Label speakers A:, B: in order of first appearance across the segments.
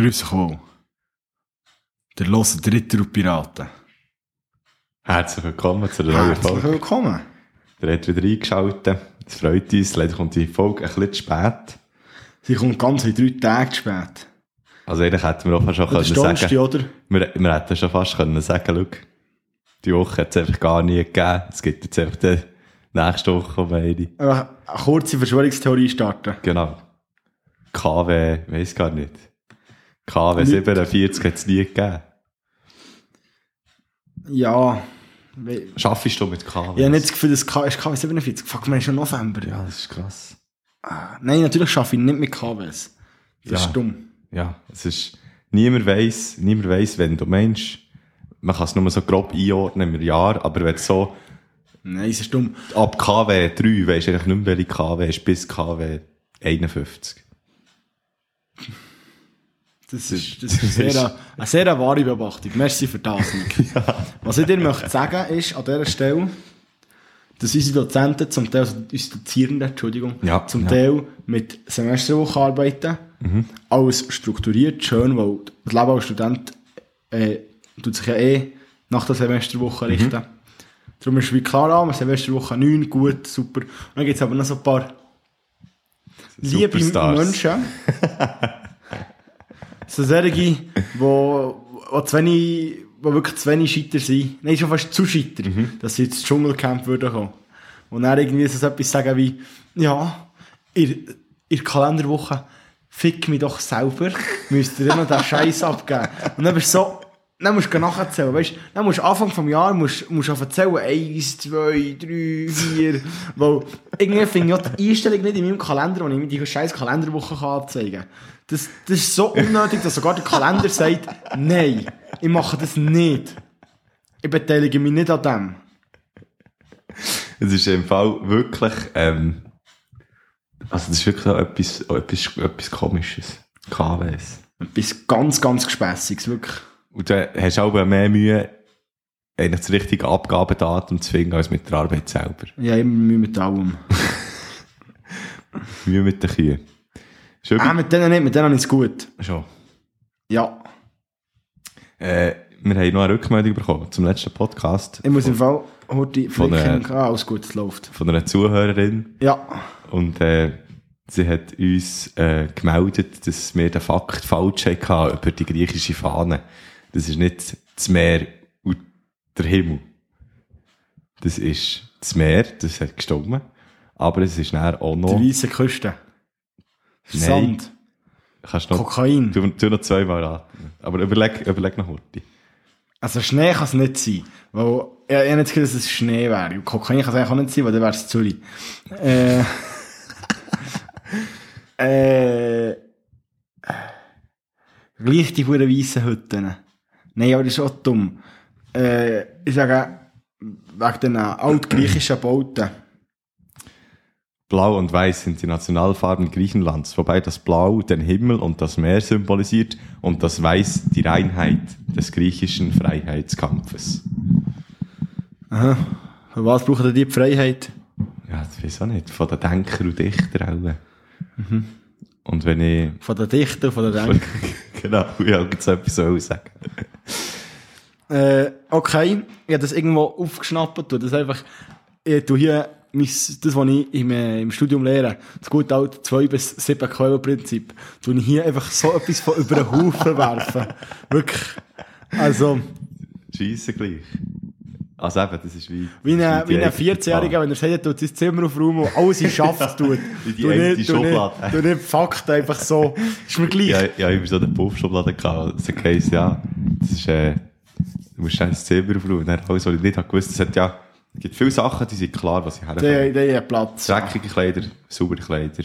A: Grüß euch wohl. Der losen Dritter und Piraten.
B: Herzlich willkommen zu der neuen
A: Herzlich
B: Folge.
A: willkommen.
B: Der hat wieder eingeschaltet. Es freut uns. Leider kommt die Folge ein bisschen zu spät.
A: Sie kommt ganz in drei Tage zu spät.
B: Also eigentlich hätten wir auch fast schon können sagen,
A: oder?
B: wir, wir hätten schon fast können sagen, schau, die Woche hat es einfach gar nie gegeben. Es gibt jetzt einfach die nächste Woche beide.
A: Einfach eine kurze Verschwörungstheorie starten.
B: Genau. KW, weiss gar nicht. KW
A: Nicht.
B: 47 hat es nie gegeben.
A: Ja.
B: Schaffst du mit KW?
A: Ich habe nicht das Gefühl, das K ist KW 47. Fuck, wir haben schon November.
B: Ja, das ist krass.
A: Ah, Nein, natürlich schaffe ich nicht mit KWs. Das
B: Ja.
A: ist dumm.
B: Ja, es ist, niemand weiss, niemand weiss, wenn du meinst, man kann es nur so grob einordnen im Jahr, aber wenn so
A: Nein, es ist dumm.
B: ab KW 3 weisst du eigentlich nicht mehr, welche KW ist, bis KW 51.
A: Das ist, das ist eine, sehr, eine sehr wahre Beobachtung. Merci für das, Nick. Was ich dir möchte sagen ist, an dieser Stelle, dass unsere Dozenten zum Teil, also unsere Dozierenden, Entschuldigung,
B: Ja,
A: zum
B: ja.
A: Teil mit Semesterwoche arbeiten. Alles strukturiert, schön, weil das Leben als Student äh, tut sich ja eh nach der Semesterwoche richten. Darum ist wie klar an, Semesterwoche 9, gut, super. Und dann gibt es aber noch so ein paar liebe. Menschen. so solche, wo, wo zu wenig, wo wirklich zu wenig Scheiter sind. Nein, schon fast zu Scheiter, dass sie ins Dschungelcamp würden kommen. Und dann irgendwie so etwas sagen wie, ja, in, in der Kalenderwoche fick mich doch selber, müsst ihr noch den Scheiß abgeben. Und dann bist du so, dann musst du nachzählen, weißt du, dann musst du Anfang vom Jahr musst, musst erzählen, eins, zwei, drei, vier, weil irgendwie finde ich die Einstellung nicht in meinem Kalender, wo ich mir die scheiß Kalenderwoche kann anzeigen kann. Das, das ist so unnötig, dass sogar der Kalender sagt, nein, ich mache das nicht. Ich beteilige mich nicht an dem.
B: Es ist im Fall wirklich, ähm, also das ist wirklich auch etwas, etwas, etwas Komisches. KWs.
A: Etwas ganz, ganz Gespässiges, wirklich.
B: Und dann hast du auch mehr Mühe, eigentlich das richtige Abgabedatum zu finden, als mit der Arbeit selber.
A: Ja, immer Mühe mit allem.
B: Mühe mit den Kühen.
A: Ah, mit denen nicht, mit denen ist es gut.
B: schon.
A: Ja.
B: Äh, wir haben noch eine Rückmeldung bekommen zum letzten Podcast
A: Ich muss im Fall heute
B: Von der-
A: Ah, alles gut, es läuft.
B: von einer Zuhörerin.
A: Ja.
B: Und äh, sie hat uns äh, gemeldet, dass wir den Fakt falsch hatten über die griechische Fahne. Das ist nicht das Meer und der Himmel. Das ist das Meer, das hat gestimmt. Aber es ist dann auch
A: Die
B: noch...
A: weiße Küste.
B: Nein.
A: Sand.
B: Kannst noch,
A: Kokain.
B: du, du noch zweimal raten. Aber überleg, überleg noch heute.
A: Also Schnee kann es nicht sein. Weil, ich, ich habe nicht gedacht, dass es Schnee wäre. Und Kokain kann es eigentlich auch nicht sein, weil dann wäre es Zürich. Äh, äh, gleich die huren weissen Hütten. Nein, aber das ist auch dumm. Äh, ich sage, wegen den altgriechischen Bauten.
B: Blau und Weiß sind die Nationalfarben Griechenlands, wobei das Blau den Himmel und das Meer symbolisiert und das Weiß die Reinheit des griechischen Freiheitskampfes.
A: Aha. Für was brauchen denn die die Freiheit?
B: Ja, das weiß ich auch nicht. Von den Denker und Dichter auch. Und wenn ich...
A: Von den Dichtern, von den Denkern.
B: Genau, ich wollte jetzt etwas so sagen.
A: Äh, okay, ich habe das irgendwo aufgeschnappt, das einfach, ich tu hier mein, das, was ich im, äh, im Studium lehre, das gute alte 2 bis 7 Quellenprinzip, tu ich hier einfach so etwas von über den Haufen werfen. Wirklich. Also,
B: Scheisse gleich. Also eben, das ist wie...
A: wie
B: das
A: ein, wie
B: die
A: ein
B: eigene
A: 14-Jähriger,
B: Gefahr.
A: wenn er sagt, er tut sein Zimmer aufräumen und alles in Schaft tut.
B: In die
A: Tu
B: eine
A: nicht- tu nicht-
B: Schublade.
A: Fakten einfach so. Ist mir gleich.
B: Ja, ja, immer so eine Puffschublade gehabt. Das heisst, ja, das ist, äh, du musst das Zimmer aufräumen. Dann alles, was ich nicht habe gewusst, hat ja, es gibt viele Sachen, die sind klar, was ich
A: Der,
B: herkomme.
A: der hat Platz.
B: Dreckige Kleider, saubere Kleider,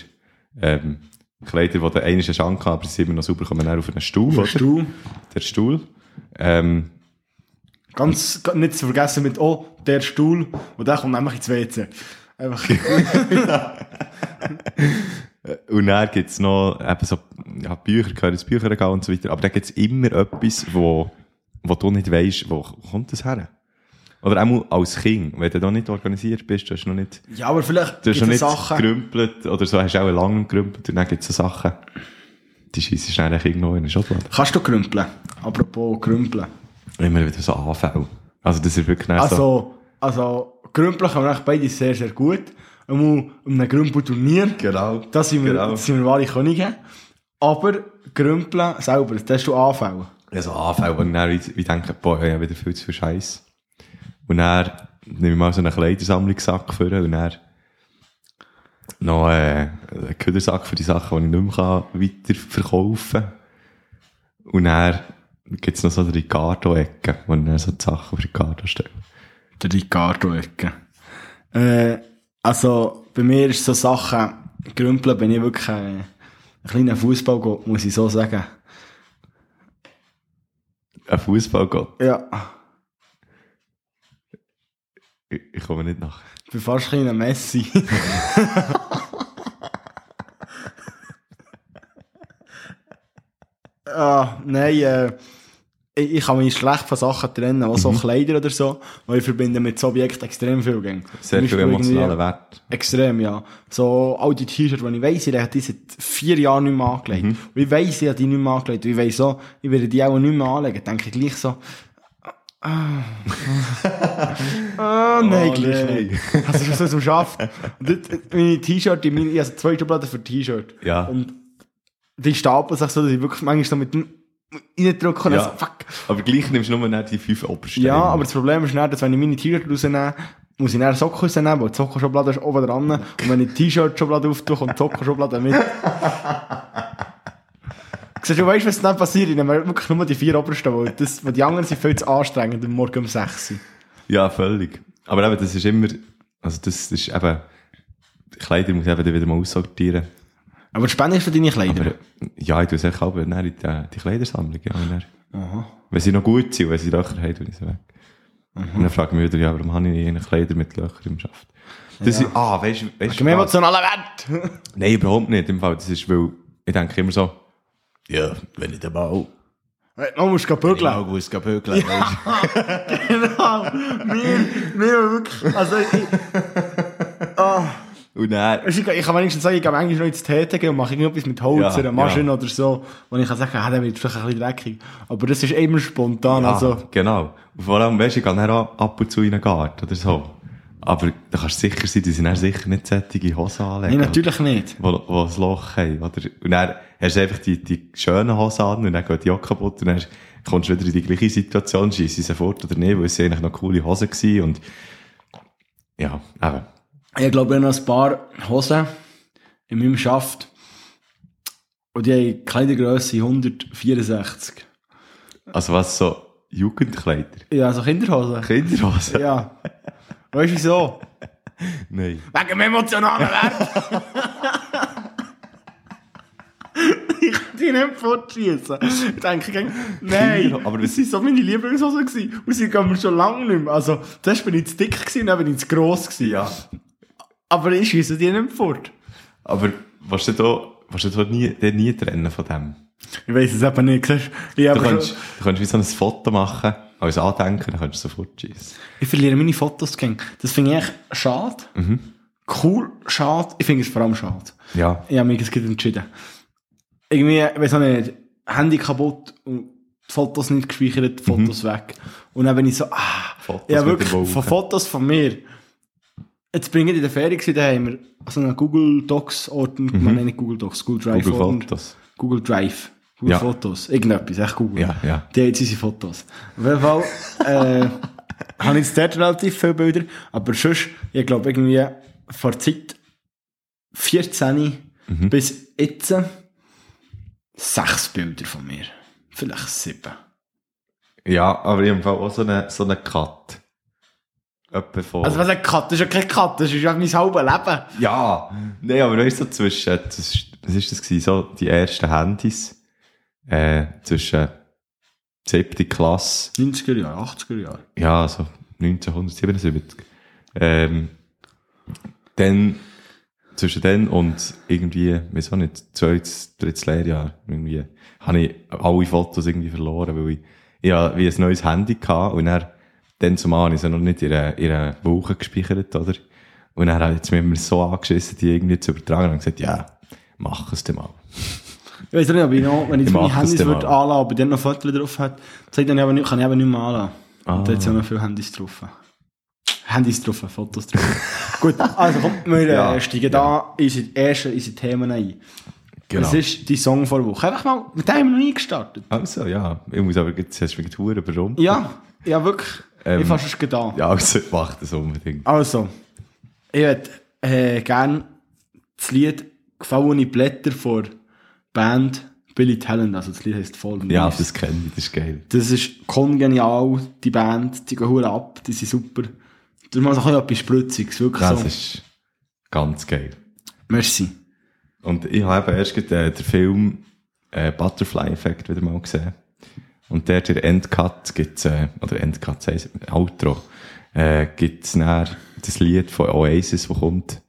B: ähm, Kleider, die der eine ist Schank, aber sie sind immer noch sauber, kommen dann auf einen Stuhl, oder?
A: Stuhl.
B: Der Stuhl. Ähm,
A: Ganz, nicht zu vergessen mit, oh, der Stuhl, und der kommt nämlich ins WC. Einfach.
B: und dann gibt's noch, eben so, ja, Bücher, gehören ins Bücherregal und so weiter, aber dann gibt's immer etwas, wo, wo du nicht weisst, wo kommt das her? Oder auch als Kind, wenn du noch nicht organisiert bist, du hast noch nicht,
A: Ja, aber vielleicht
B: du hast
A: gibt
B: noch
A: es
B: nicht
A: Sachen.
B: gerümpelt, oder so, hast auch lange gerümpelt, und dann gibt's so Sachen, die schießt ist eigentlich irgendwo in eine Schublade.
A: Kannst du grümpeln? Apropos grümpeln.
B: Immer wieder so Anfälle. Also das ist wirklich nicht so...
A: Also, also, grümpeln können wir eigentlich beide sehr, sehr gut. Einmal um einem Grümpelturnier.
B: Genau.
A: Da sind wir,
B: Genau.
A: da sind wir wahre Könige. Aber grümpeln selber, das hast du Anfälle.
B: Ja, so Anfälle, ich dann wie, wie denke, boah, ich habe wieder viel zu viel Scheiß. Und dann nehme ich mal so einen Kleidersammlungssack vor und dann noch äh, einen Ködersack für die Sachen, die ich nicht mehr kann weiter verkaufen kann. Und dann gibt es noch so eine Ricardo-Ecke, wo ich dann so die Sachen auf Ricardo stelle.
A: Der Ricardo-Ecke. Äh, also, bei mir ist so Sachen, grümpeln bin ich wirklich äh, ein kleiner Fußballgott, muss ich so sagen.
B: Ein Fußballgott.
A: Ja,
B: Ich, ich komme nicht nach.
A: ich bin fast ein kleiner Messi. ah, nein, äh, ich, kann mich schlecht von Sachen trennen, auch so Kleider oder so, weil ich verbinde mit so Objekten extrem viel. Gell.
B: Sehr viel emotionalen Wert.
A: Extrem, ja. So, all die T-Shirts, die ich weiss, ich habe die seit vier Jahren nicht mehr angelegt. Und ich weiss, ich habe die nicht mehr angelegt. Und ich weiss so, ich werde die auch nicht mehr anlegen. Denke ich gleich so, ah, ah nein,
B: Oh,
A: gleich
B: nein.
A: nicht. Was zum Schaffen. Und das- Meine T-Shirt, ich habe so zwei Schubladen für T-Shirt.
B: Ja.
A: Und die stapeln sich so, dass ich wirklich manchmal so mit dem reindrücke und
B: Ja.
A: dann so, fuck.
B: Aber gleich nimmst du nur nicht die fünf obersten.
A: Ja, aber das Problem ist dann, dass wenn ich meine T-Shirt rausnehme, muss ich dann Socken rausnehmen, weil die Sockenschublade ist oben dran. Und wenn ich die T-Shirt-Schublade auftue, kommt die Sockenschublade mit. Siehst du, weißt, was dann passiert? Ich nehme wirklich nur die vier obersten, weil, das, weil die anderen sind viel zu anstrengend am Morgen um 6 Uhr.
B: Ja, völlig. Aber eben, das ist immer, also das ist eben, Kleider muss ich eben wieder mal aussortieren.
A: Aber ist für deine Kleider.
B: Aber, ja, ich tue es echt aber dann in die, die Kleidersammlung, ja. dann- Wenn sie noch gut sind, wenn sie Löcher haben, tue ich sie weg. Und dann frage ich mich wieder, ja, warum habe ich eigentlich Kleider mit Löchern im Schaft? Das ist, ah, weißt du, weißt du, was?
A: emotionalen Wert.
B: Nein, überhaupt nicht, im Fall, das ist, weil, ich denke immer so, ja, wenn ich den mal,
A: Man muss gehen bügeln.
B: mal muss gehen bügeln, weisst
A: Genau. Mir, mir wirklich. Also, ich,
B: du. Und dann,
A: Ich kann wenigstens sagen, ich gehe manchmal noch ins TTG und mache irgendetwas mit Holz
B: Ja,
A: oder einer Maschine
B: ja.
A: oder so. Und ich kann sagen, ah, dann wird vielleicht ein bisschen dreckig. Aber das ist immer spontan.
B: Ja,
A: Also,
B: genau. Und vor allem, weißt du, ich gehe dann auch ab und zu in einen Garten oder so. Aber da kannst du sicher sein, die sind dann sicher nicht sättige Hosen anlegen.
A: nein, natürlich nicht.
B: Wo, wo ein Loch haben, oder? Und dann hast du einfach die, die schönen Hosen an und dann geht die auch kaputt und dann kommst du wieder in die gleiche Situation, schießt sie sofort oder nicht, weil es eigentlich noch coole Hosen gewesen und, ja, eben.
A: Ich glaube, ich habe noch ein paar Hosen in meinem Schaft. Und die haben Kleidergrösse 164.
B: Also was so Jugendkleider?
A: Ja, so Kinderhosen.
B: Kinderhosen?
A: Ja. Weißt du wieso?
B: Nein.
A: Wegen dem emotionalen Wert. ich kann die nicht fortschießen. Ich denke, nein,
B: aber das-
A: waren so meine Lieblingshosen. gewesen. Und sie gehen mir schon lange nicht mehr. Also, zuerst bin ich zu dick gewesen, dann bin ich zu gross gewesen.
B: Ja.
A: Aber ich schiesse die nicht fort.
B: Aber willst du da, willst du da nie, den nie trennen von dem?
A: Ich weiss es eben nicht. siehst. Ich,
B: Du kannst,
A: schon,
B: du kannst wie so ein Foto machen, als Andenken, dann kannst du sofort schießen.
A: ich verliere meine Fotos gegen. Das finde ich echt schade. Cool, schade. Ich finde es vor allem schade.
B: Ja.
A: Ich habe mich jetzt entschieden. Irgendwie, ich weiß auch nicht, Handy kaputt und die Fotos nicht gespeichert, die Fotos weg. Und dann bin ich so, ah,
B: Fotos
A: ja
B: mit
A: wirklich, von Fotos von mir. Jetzt bin ich in der Ferien gewesen, da haben wir so einen Google Docs Ordner, man nennt nicht Google Docs, Google Drive
B: Google
A: Ordner.
B: Fotos.
A: Google Drive. Google
B: Ja.
A: Fotos. Irgendetwas, echt Google.
B: Ja, ja.
A: Die haben jetzt unsere Fotos. Auf jeden Fall, äh, habe ich jetzt dort relativ viele Bilder, aber sonst, ich glaube irgendwie, vor Zeit 14
B: Mhm.
A: bis jetzt sechs Bilder von mir. Vielleicht sieben.
B: Ja, aber ich habe auch so einen so eine Cut.
A: Also was ein Cut? Das ist ja kein Cut, das ist ja mein halbes Leben.
B: ja! Nein, aber weißt du, so zwischen, das ist, was ist das gewesen, so die ersten Handys, äh, zwischen siebte Klasse
A: 90er Jahre, 80er Jahre.
B: ja, so 1977. Ähm, dann, zwischen dann und irgendwie, weiß auch nicht, zweites, drittes Lehrjahr, irgendwie, habe ich alle Fotos irgendwie verloren, weil ich, ich habe wie ein neues Handy gehabt und dann, dann zumal habe ich sie noch nicht in einer, in einer Woche gespeichert, oder? Und dann hat mir immer so angeschissen, die irgendwie zu übertragen und gesagt, ja, mach es dir mal.
A: Ich weiß nicht, ob ich noch, wenn ich
B: Ich
A: meine Handys würde anlassen, aber dann noch Fotos drauf hat, zeigt dann kann ich aber nicht mehr anlassen.
B: Ah.
A: Und da hat ja noch viele Handys drauf. Handys drauf, Fotos drauf. Gut, also komm, wir
B: Ja,
A: äh, steigen da in unsere ersten in Themen ein.
B: Genau.
A: Das ist die Song vor der Woche. Einfach mal, mit dem haben wir noch nie gestartet.
B: Also, ja. Ich muss aber jetzt hast du mich überrumpelt.
A: Ja, ja wirklich.
B: Ähm,
A: ich fasse es getan.
B: Ja, also, mach das unbedingt.
A: Also, ich hätte äh, gerne das Lied «Gefallene Blätter» von Band Billy Talent. Also das Lied heisst «Fallen
B: Ja,
A: Leaves».
B: das kenne ich, das ist geil.
A: Das ist kongenial, die Band, die gehen hure ab, die sind super. Du machst auch etwas Splitziges, wirklich
B: Das
A: so.
B: ist ganz geil.
A: Merci.
B: Und ich habe eben erst gerade, äh, den Film äh, Butterfly Effect wieder mal gesehen. Und der, der Endcut gibt's, äh, oder Endcut, heisst Outro, äh, gibt's dann das Lied von Oasis, das kommt.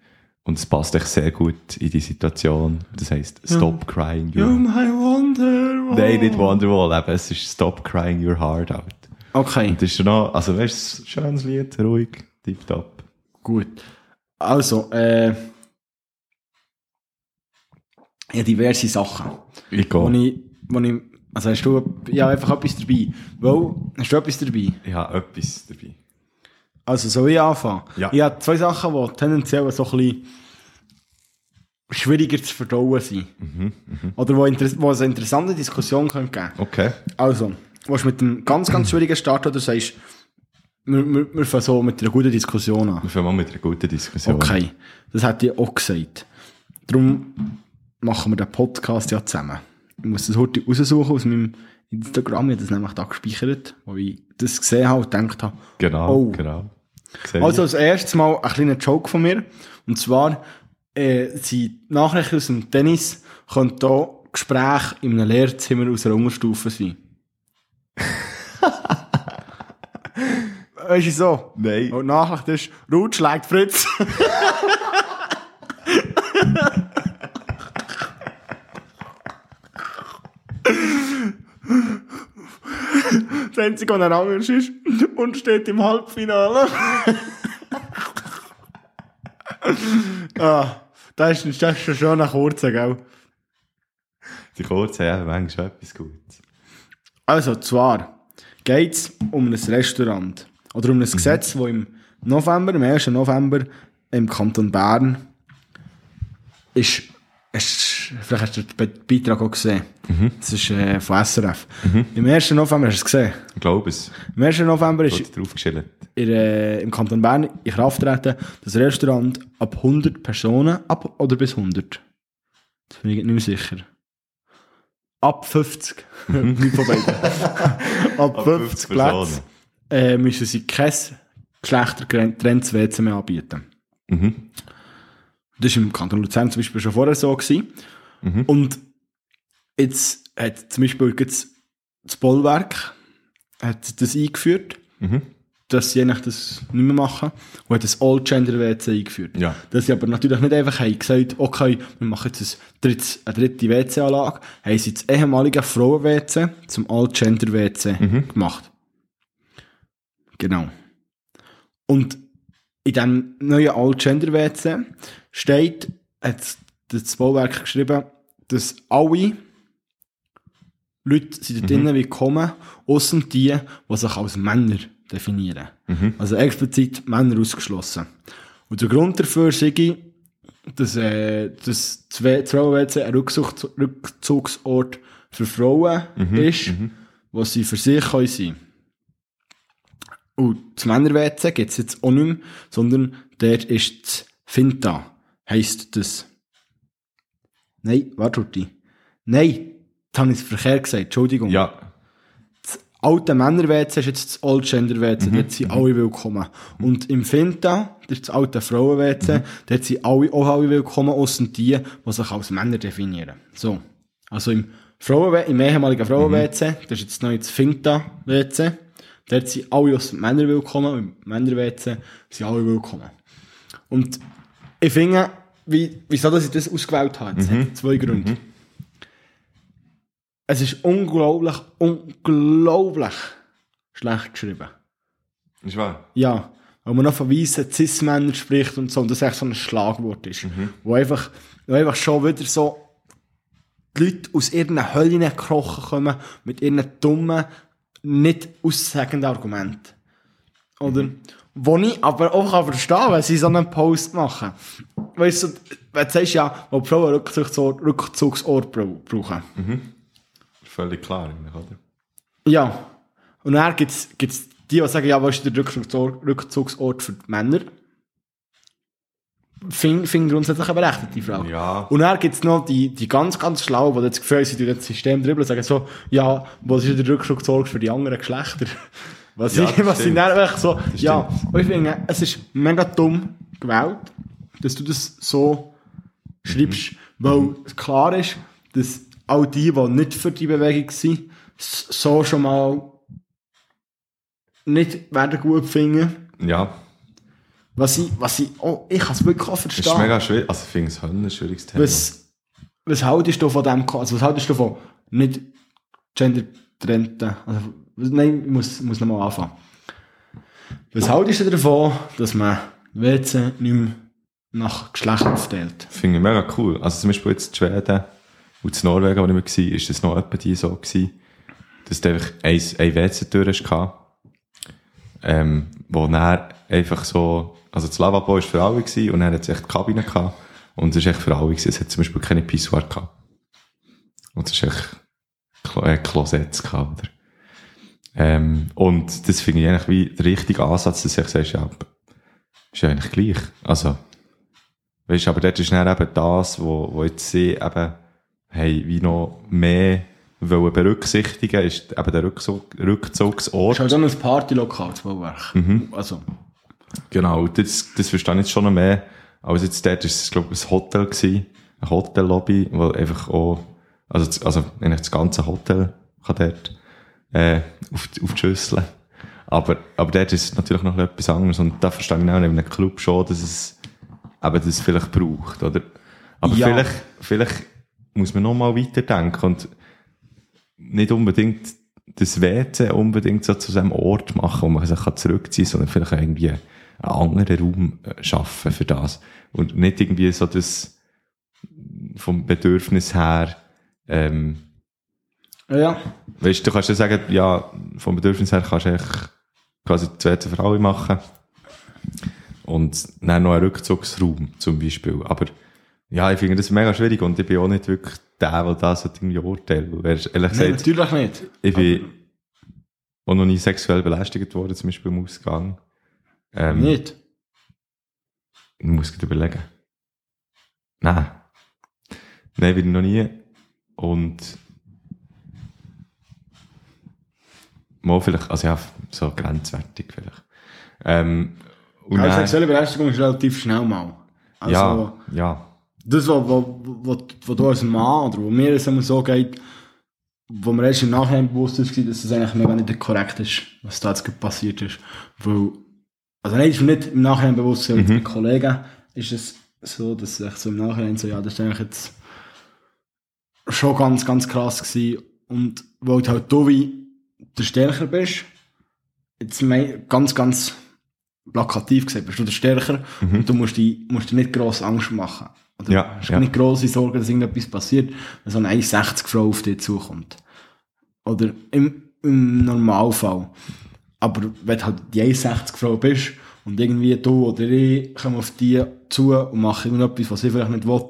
B: Und es passt echt sehr gut in die Situation. Das heisst Stop Crying
A: You
B: Your...
A: my wonder.
B: Nein, nicht Wonderwall, eben, es ist Stop Crying Your Heart Out.
A: Okay,
B: Und das ist noch, also weißt du, schönes Lied, ruhig, tipptopp.
A: gut. Also, äh, ja, diverse Sachen.
B: Ich
A: Wo
B: gehe.
A: ich, wo ich, also hast du, ja, einfach etwas dabei. Weil, hast du etwas dabei?
B: Ich habe etwas dabei.
A: Also soll ich anfangen?
B: Ja.
A: Ich habe zwei Sachen, die tendenziell so ein bisschen schwieriger zu verdauen sind.
B: Mhm,
A: Oder wo, inter wo es eine interessante Diskussion geben könnte.
B: Okay.
A: Also, du mit einem ganz, ganz schwierigen starten oder sagst wir, wir, wir fangen so mit einer guten Diskussion an?
B: Wir fangen mal mit einer guten Diskussion.
A: Okay, das hätte ich auch gesagt. Darum machen wir den Podcast ja zusammen. Ich muss das heute raussuchen aus meinem Instagram. Ich habe das nämlich da gespeichert, wo ich das gesehen habe und gedacht habe,
B: Genau,
A: Oh.
B: genau. Sehe
A: Also als erstes mal ein kleiner Joke von mir. Und zwar, äh, sind Nachrichten aus dem Tennis können hier Gespräche in einem Lehrzimmer aus einer Unterstufe sein. weißt du so?
B: Nein.
A: Und die Nachricht ist, Ruth schlägt Fritz. Das Einzige, was er anders ist, und steht im Halbfinale. ah, das ist, das ist schon ein kurzer, gell?
B: Die kurzen haben manchmal etwas Gutes.
A: Also, zwar geht es um ein Restaurant. Oder um ein Gesetz, das im November, im 1. November im Kanton Bern ist, ist vielleicht hast du den Be- Beitrag auch gesehen. Das ist äh, von SRF. Im 1. November hast du es gesehen.
B: Ich glaube es.
A: Im 1. November ist in, äh, im Kanton Bern in Kraft treten, das Restaurant ab 100 Personen, ab oder bis 100. Das bin ich nicht mehr sicher. Ab 50. nicht von beiden. ab 50 Plätze äh, müssen sie kein geschlechtergetrenntes WC mehr anbieten.
B: Mhm.
A: Das war im Kanton Luzern zum Beispiel schon vorher so. Gewesen. Und jetzt hat zum Beispiel jetzt das Bollwerk hat das eingeführt,
B: Mhm.
A: dass sie eigentlich das nicht mehr machen und hat das All-Gender-WC eingeführt.
B: Ja.
A: Dass sie aber natürlich nicht einfach haben gesagt, okay, wir machen jetzt ein drittes, eine dritte WC-Anlage, haben sie das ehemalige Frauen-WC zum All-Gender-WC gemacht. Genau. Und in diesem neuen All-Gender-WC steht, hat das Bauwerk geschrieben, dass alle Leute sind dort drinnen willkommen, ausser die, die sich als Männer definieren. Also explizit Männer ausgeschlossen. Und der Grund dafür sage ich, dass, äh, dass das W- das Frauen-WC ein Rückzugs Rückzugsort für Frauen ist, wo sie für sich können sein Und das Männer-WC gibt es jetzt auch nicht mehr, sondern dort ist das Finta, heisst das. Nein, warte, Ruti. Nein, das habe ich verkehrt gesagt, Entschuldigung.
B: Ja.
A: alte Männer-WC ist jetzt das Old-Gender-WC, dort sind alle willkommen. Und im Finta, das ist das alte Frauen-WC, dort sind alle, auch alle willkommen, ausser die, die sich als Männer definieren. So. Also im Frauen im ehemaligen Frauen-WC, das ist jetzt neu das Finta-WC, dort sind alle als Männer willkommen, im Männer-WC sind alle willkommen. Und ich finde, wie, wieso dass ich das ausgewählt habe, es hat zwei Gründe. Es ist unglaublich, unglaublich schlecht geschrieben.
B: Ist wahr?
A: Ja, weil man noch von weißen Cis-Männern spricht und so, und das echt so ein Schlagwort ist. Wo, einfach, wo einfach schon wieder so die Leute aus ihren Höllen gekrochen kommen, mit ihren dummen, nicht aussagenden Argumenten. Oder? Wo ich aber auch kann verstehen kann, wenn sie so einen Post machen. Weißt du, wenn du sagst, ja, wo die Frauen einen Rückzugsort, Rückzugsort brau- brauchen.
B: Völlig klar, eigentlich, oder?
A: Ja. Und dann gibt's, gibt's die, die sagen, ja, was ist der Rückzugsort, Rückzugsort für die Männer? Finde find grundsätzlich eine berechtigte Frage.
B: Ja.
A: Und dann gibt's noch die, die ganz, ganz schlau, die das Gefühl haben, sie durch das System dribbeln und sagen so, ja, was ist der Rückzugsort für die anderen Geschlechter? Was,
B: Ja, das
A: was sind
B: stimmt.
A: dann einfach so,
B: Das
A: ja, ich finde, es ist mega dumm gewählt, dass du das so schreibst, weil es klar ist, dass auch die, die nicht für die Bewegung sind, so schon mal nicht werden gut finden.
B: Ja,
A: Was ich, was ich, oh, ich kann es wirklich auch
B: das
A: verstehen.
B: ist mega schwierig. Also, ich finde es ein schwieriges Thema.
A: Was, was haltest du von dem, also was haltest du von nicht gender-trennten, also, nein, ich muss, muss nochmal anfangen. Was haltest du davon, dass man WC nicht mehr nach Geschlecht aufteilt?
B: Finde ich mega cool. Also zum Beispiel jetzt in Schweden und in Norwegen, wo ich war, ist das noch etwa die so gewesen, dass du einfach ein, ein WC-Tür hast, ähm, wo dann einfach so, also das Lavabo war für alle gewesen, und dann hat es echt die Kabine gehabt und es ist echt für alle gewesen. Es hat zum Beispiel keine Pissoir gehabt. Und es ist echt Klo äh, gehabt, oder? Ähm, und das finde ich eigentlich wie der richtige Ansatz, dass ich sagst, ja, ist ja eigentlich gleich. Also, Weißt, aber dort ist dann eben das, wo, wo jetzt sie eben, hey, wie noch mehr wollen berücksichtigen, ist eben der Rückzug, Rückzugsort.
A: ist halt so ein Partylokal, das Bauwerk. Also,
B: Genau, das, das verstehe ich jetzt schon noch mehr. Aber jetzt dort ist es, glaube ich, ein Hotel gewesen, eine Hotellobby, wo einfach auch, also, das- also eigentlich das ganze Hotel kann dort, äh, auf, auf die Schüssel. Aber, aber dort ist es natürlich noch etwas anderes und da verstehe ich auch in einem Club schon, dass es eben das vielleicht braucht, oder? Aber
A: Ja.
B: vielleicht, vielleicht muss man noch mal weiterdenken und nicht unbedingt das WC unbedingt so zu einem Ort machen, wo man sich zurückziehen kann, sondern vielleicht irgendwie einen anderen Raum äh, schaffen für das. Und nicht irgendwie so das vom Bedürfnis her, ähm,
A: ja.
B: weißt du, du kannst ja sagen, ja, vom Bedürfnis her kannst du eigentlich quasi das WC für alle machen. Und dann noch einen Rückzugsraum zum Beispiel. Aber ja, ich finde das mega schwierig und ich bin auch nicht wirklich der, der das hat irgendwie urteilt. Ehrlich
A: Nein,
B: gesagt,
A: natürlich nicht.
B: ich bin auch noch nie sexuell belästigt worden, zum Beispiel im Ausgang. Ähm,
A: Nicht.
B: Ich muss gerade überlegen. Nein. Nein, bin ich noch nie. Und mal vielleicht, also ja, so grenzwertig vielleicht. Ähm, und
A: Also sexuelle Belästigung ist relativ schnell mal. Also,
B: ja, ja,
A: das, was wo, wo, wo du als Mann, oder wo mir es immer so geht, wo mir erst im Nachhinein bewusst ist, dass es eigentlich mega nicht korrekt ist, was da jetzt passiert ist. Weil, also nein, ist mir nicht im Nachhinein bewusst, sondern mit Kollegen ist es so, dass ich so im Nachhinein so, ja, das ist eigentlich jetzt schon ganz, ganz krass gewesen. Und weil halt du wie der Stärker bist, jetzt ganz, ganz plakativ gesagt, bist du der Stärker und du musst dir, musst dir nicht gross Angst machen. Oder
B: Ja,
A: hast
B: ja.
A: nicht grosse Sorge, dass irgendetwas passiert, wenn so eine 1,60 Frau auf dich zukommt. Oder im, im Normalfall. Aber wenn du halt die 1,60 Frau bist und irgendwie du oder ich kommen auf die zu und machen irgendetwas, was sie vielleicht nicht will,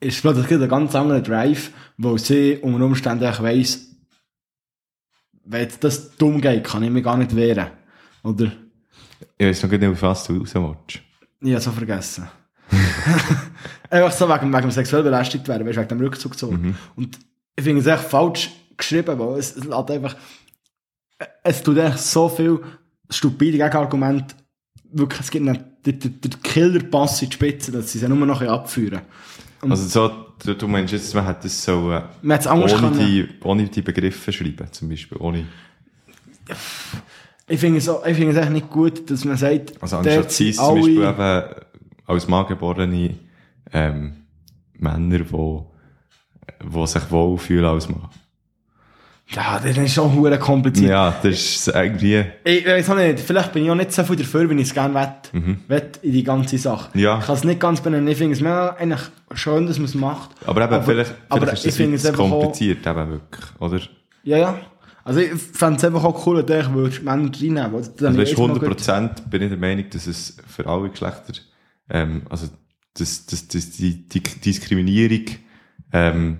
A: ist plötzlich ein ganz anderer Drive, wo sie unter Umständen weiss, wenn das dumm geht, kann ich mich gar nicht wehren. Oder?
B: ich weiß noch gar nicht, auf was du raus willst.
A: Ich habe so vergessen. Einfach so wegen, wegen sexuell belästigt werden, weißt, wegen dem Rückzug zurück. Und ich finde es echt falsch geschrieben, weil es, es lässt einfach, es tut echt so viel stupide Gegenargumente, wirklich, es gibt einen, der, der, der Killer-Pass in die Spitze, dass sie es nur noch abführen.
B: Also so, du, du meinst jetzt, man hätte es so, äh,
A: Man
B: ohne
A: können.
B: die, ohne die Begriffe schreiben, zum Beispiel, ohne,
A: Ich finde es, auch- ich finde es echt nicht gut, dass man sagt,
B: also anstatt sie zum Beispiel eben als Mann geborene, ähm, Männer, die, die sich wohl fühlen als Mann.
A: Ja, das ist schon hure kompliziert.
B: Ja, das ist irgendwie,
A: Ich weiß auch nicht, vielleicht bin ich auch nicht so viel dafür, wenn ich es gerne wett, wett in die ganze Sache.
B: Mhm. Ja.
A: Ich kann es nicht ganz benennen. Ich finde es mega eigentlich schön, dass man es macht.
B: aber eben, vielleicht,
A: aber
B: vielleicht ist
A: finde
B: wie
A: es
B: zu
A: einfach auch,
B: kompliziert, eben wirklich, oder?
A: Ja, ja. Also ich fände es einfach auch cool, dass ich würde Männer reinnehmen würde.
B: Also weißt,
A: ist mal gut.
B: 100% bin ich der Meinung, dass es für alle Geschlechter, ähm, also, dass, dass, dass die, die Diskriminierung, ähm,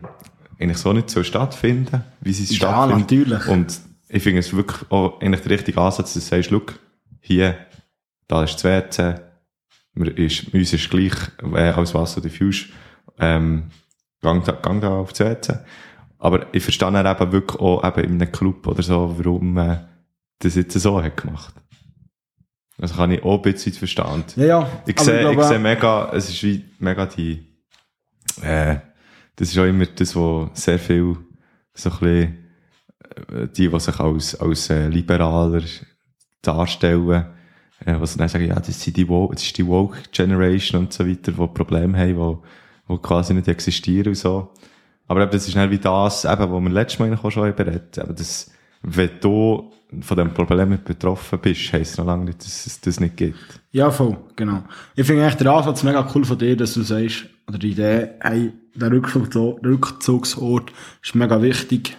B: eigentlich so nicht so stattfinden, wie sie es
A: Ja,
B: stattfindet.
A: natürlich.
B: Und ich finde es wirklich auch eigentlich der richtige Ansatz, dass du sagst, schau, hier, da ist das WC, mir ist, uns ist gleich, äh, als was du diffus, ähm, gang da, gang da auf das WC. Aber ich verstehe dann eben wirklich auch eben in einem Club oder so, warum äh, das jetzt so hat gemacht. Also kann ich auch ein bisschen verstehen.
A: Ja, ja.
B: Ich sehe, ich
A: glaube,
B: sehe mega, es ist wie mega die, äh, das ist auch immer das, wo sehr viel so ein bisschen, äh, die, die sich als, als äh, liberaler darstellen, äh, was dann sagen, ja, das, sind die Woke, das ist die Woke Generation und so weiter, die Probleme haben, die, die quasi nicht existieren und so. Aber eben, das ist dann wie das, eben, wo wir letztes Mal eigentlich auch schon überredet haben, das, wenn du von dem Problem nicht betroffen bist, heisst noch lange nicht, dass es das nicht gibt.
A: Ja, voll, genau. Ich finde eigentlich den Ansatz mega cool von dir, dass du sagst, oder die Idee, hey, der Rückzugsort, der Rückzugsort ist mega wichtig,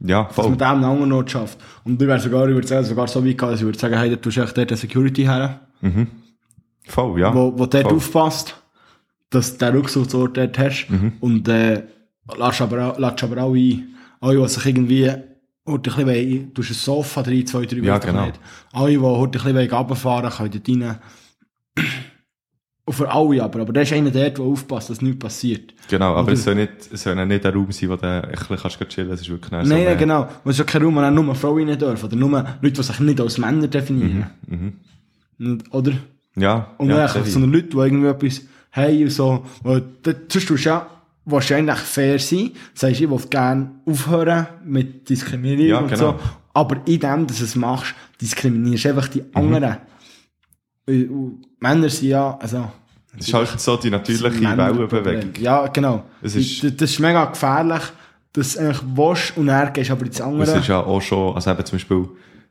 B: Ja,
A: dass
B: voll.
A: man den einen anderen Ort schafft. Und du wärst sogar, ich würde sagen, sogar so weit gegangen, dass ich würde sagen, hey, da tust du echt dort eine Security her,
B: Voll, ja.
A: wo, wo dort
B: Voll.
A: aufpasst, dass du den Rückzugsort dort hast.
B: Mhm.
A: Und, äh, lässt aber, auch- lässt aber auch ein, alle, die sich irgendwie, heute ein bisschen du hast ein Sofa, drei, zwei, drei,
B: Ja, genau.
A: Alle, die heute ein bisschen runterfahren wollen, können dort rein. Und für alle aber. Aber da ist einer dort, der aufpasst, dass nichts passiert.
B: Genau, aber es soll nicht, es soll nicht ein Raum sein, wo du ein bisschen kannst chillen kannst. Es ist wirklich so
A: Nein, nein, genau. Es ist ja kein Raum, wo nur Frauen rein dürfen. Oder nur Leute, die sich nicht als Männer definieren. Und- Oder?
B: Ja,
A: Und
B: ja,
A: dann so Leute, die irgendwie etwas haben und so. Weil, sonst tust du ja, eigentlich fair sein. Sagst, ich will gerne aufhören mit Diskriminierung
B: Ja,
A: und
B: genau.
A: so. Aber in dem, dass du es machst, diskriminierst du einfach die
B: Mhm.
A: anderen. Und, und Männer sind ja, also,
B: Das ist halt so die natürliche. Wellenbewegung.
A: Ja, genau.
B: Es
A: Das
B: ist-
A: ist, das ist mega gefährlich, dass du eigentlich willst und dann gehst aber ins andere.
B: es ist ja auch schon, also eben zum Beispiel,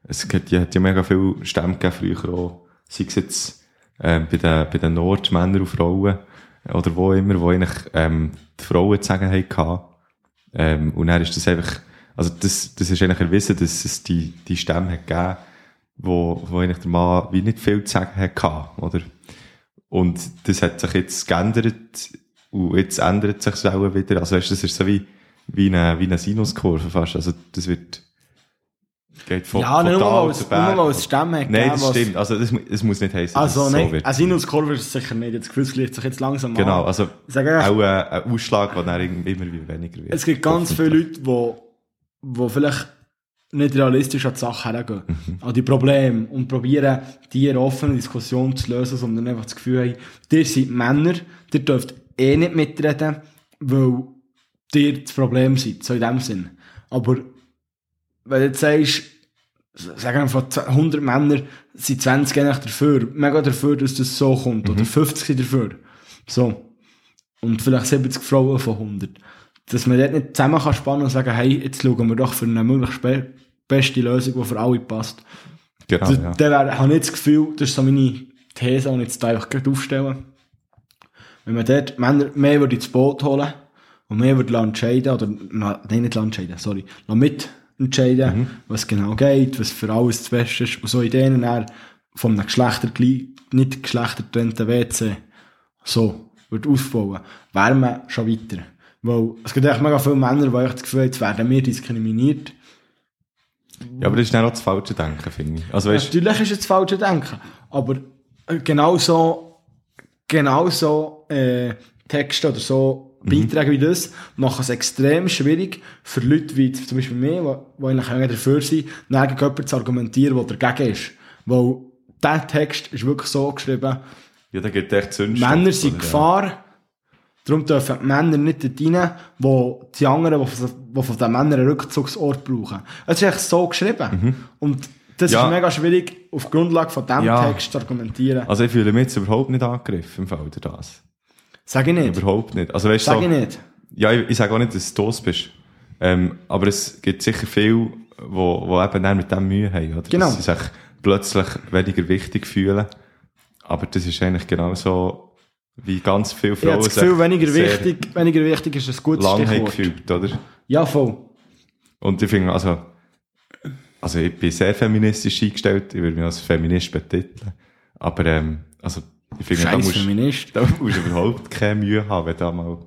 B: es gibt, ja- hat ja mega viele Stämme gegeben früher auch, sei es jetzt, ähm, bei den, bei den Nordmännern und Frauen, oder wo immer, wo eigentlich, ähm, die Frauen zu sagen hatten, ähm, und dann ist das einfach, also das, das ist eigentlich erwiesen, dass es die, die Stämme hat gegeben, wo, wo eigentlich der Mann wie nicht viel zu sagen hatte, oder? Und das hat sich jetzt geändert, und jetzt ändert sich es auch wieder, also weißt, das ist so wie, wie eine, wie eine Sinuskurve fast, also das wird, geht von,
A: ja,
B: von
A: nur
B: zu Berg.
A: nur weil es Stämme
B: Nein,
A: gegeben,
B: das stimmt, also das, das muss nicht heißen,
A: Also,
B: dass
A: nein,
B: so wird.
A: eine Sinuskurve ist es sicher nicht. Das Gefühl gleicht sich jetzt langsam
B: Genau,
A: an.
B: also
A: Ich sage echt,
B: auch ein, ein Ausschlag, der dann immer weniger wird.
A: es gibt ganz viele Leute, die, die vielleicht nicht realistisch an die Sache hergehen.
B: Mhm.
A: An die Probleme. Und probieren, die in offenen Diskussion zu lösen, sondern einfach das Gefühl haben, ihr seid Männer, ihr dürft eh nicht mitreden, weil ihr das Problem seid. So in dem Sinn. Aber, wenn du jetzt sagst, sagen wir von 100 Männern sind 20 eigentlich dafür, mega dafür, dass das so kommt,
B: Mhm.
A: oder 50 sind dafür. So. Und vielleicht 70 Frauen von 100. Dass man dort nicht zusammen kann spannen und sagen, hey, jetzt schauen wir doch für eine möglichst be beste Lösung, die für alle passt.
B: Genau,
A: Da,
B: ja.
A: da wär- habe ich das Gefühl, das ist so meine These, die ich jetzt einfach gerade aufstelle. Wenn man dort Männer mehr würde ins Boot holen und mehr würde entscheiden, oder, nein, nicht entscheiden, sorry, noch mit entscheiden,
B: Mhm.
A: was genau geht, was für alles das Beste ist, und so Ideen dann von einem Geschlechter, nicht geschlechtertrennten WC, so, würde aufbauen, wäre man schon weiter. Weil, es gibt echt mega viele Männer, die echt das Gefühl haben, jetzt werden wir diskriminiert,
B: ja, aber das ist dann auch das falsche Denken, finde ich. Also weißt,
A: Natürlich ist es das falsche Denken. Aber äh, genauso, genauso äh, Texte oder so Beiträge wie das machen es extrem schwierig für Leute wie zum Beispiel mir, die, eigentlich auch dafür sind, gegen jemanden zu argumentieren, der dagegen ist. Weil der Text ist wirklich so geschrieben,
B: ja, da gibt echt Zündstoff.
A: Männer sind
B: oder?
A: Gefahr, darum dürfen die Männer nicht dort rein, wo die anderen, die von, die den Männern einen Rückzugsort brauchen. Es ist echt so geschrieben. Und das
B: Mhm. Ja.
A: ist mega schwierig, auf Grundlage von diesem
B: Ja.
A: Text zu argumentieren.
B: Also ich fühle mich jetzt überhaupt nicht angegriffen im Fall das.
A: Sag ich nicht.
B: Überhaupt nicht. Also weißt
A: Sag
B: so,
A: ich nicht.
B: ja, ich, ich sage auch nicht, dass du los bist. Ähm, aber es gibt sicher viele, wo, wo eben dann mit dem Mühe haben, oder?
A: Genau.
B: Dass sie sich plötzlich weniger wichtig fühlen. Aber das ist eigentlich genau so, wie ganz viele
A: Ich habe
B: Frauen
A: das Gefühl, weniger wichtig, weniger wichtig ist ein gutes
B: lang haben
A: Stichwort.
B: gefühlt, oder?
A: Ja, voll.
B: Und ich finde, also, also ich bin sehr feministisch eingestellt, ich würde mich als Feminist betiteln. Aber, ähm, also, ich finde, da musst,
A: Feminist.
B: da musst du überhaupt keine Mühe haben, wenn da mal ein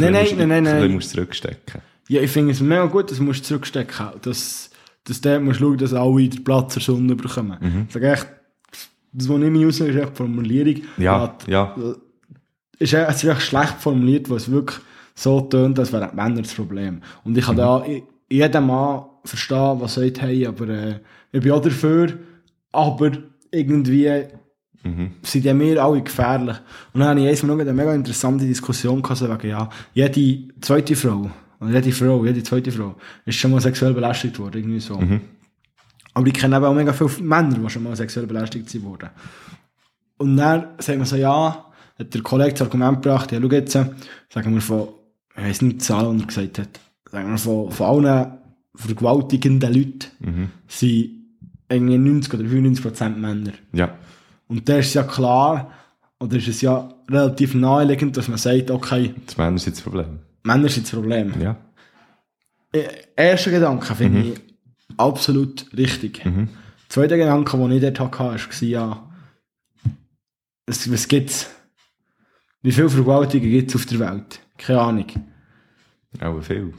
A: Nein, nein,
B: bisschen
A: nein, nein,
B: musst- ein
A: nein.
B: musst zurückstecken.
A: Ja, ich finde es mega gut, dass du musst zurückstecken dass, dass du musst schauen, dass alle den Platz der Sonne bekommen.
B: Mhm.
A: Ich echt, das, was nicht mehr raus ist, echt die Formulierung.
B: Ja, ja.
A: Ist, es ist echt schlecht formuliert, es wirklich so tönt, als wären Männer das Problem. Und ich kann
B: Mhm.
A: da jeden Mann verstehen, was sagt, hey, aber äh, ich bin auch dafür, aber irgendwie
B: Mhm.
A: sind ja wir alle gefährlich. Und dann habe ich einmal noch eine mega interessante Diskussion gehabt, so wegen, ja, jede zweite Frau, oder jede Frau, jede zweite Frau, ist schon mal sexuell belästigt worden, irgendwie so. Aber ich kenne eben auch mega viele Männer, die schon mal sexuell belästigt sind worden. Und dann sagt man so, ja, hat der Kollege das Argument gebracht, ja, schau jetzt, sagen wir von, ich weiss nicht die Zahl, die er gesagt hat, sagen wir von, von allen vergewaltigenden Leuten sind irgendwie 90 oder 95 Prozent Männer.
B: Ja.
A: Und da ist es ja klar, oder ist es ja relativ naheliegend, dass man sagt, okay,
B: Das Männer sind das Problem.
A: Männer sind das Problem.
B: Ja.
A: Äh, Erster Gedanke finde ich absolut richtig. Zweiter Gedanke, den ich dort hatte, war, ja, es, was gibt's? Wie viele Vergewaltigungen gibt es auf der Welt? Keine Ahnung.
B: Auch viel.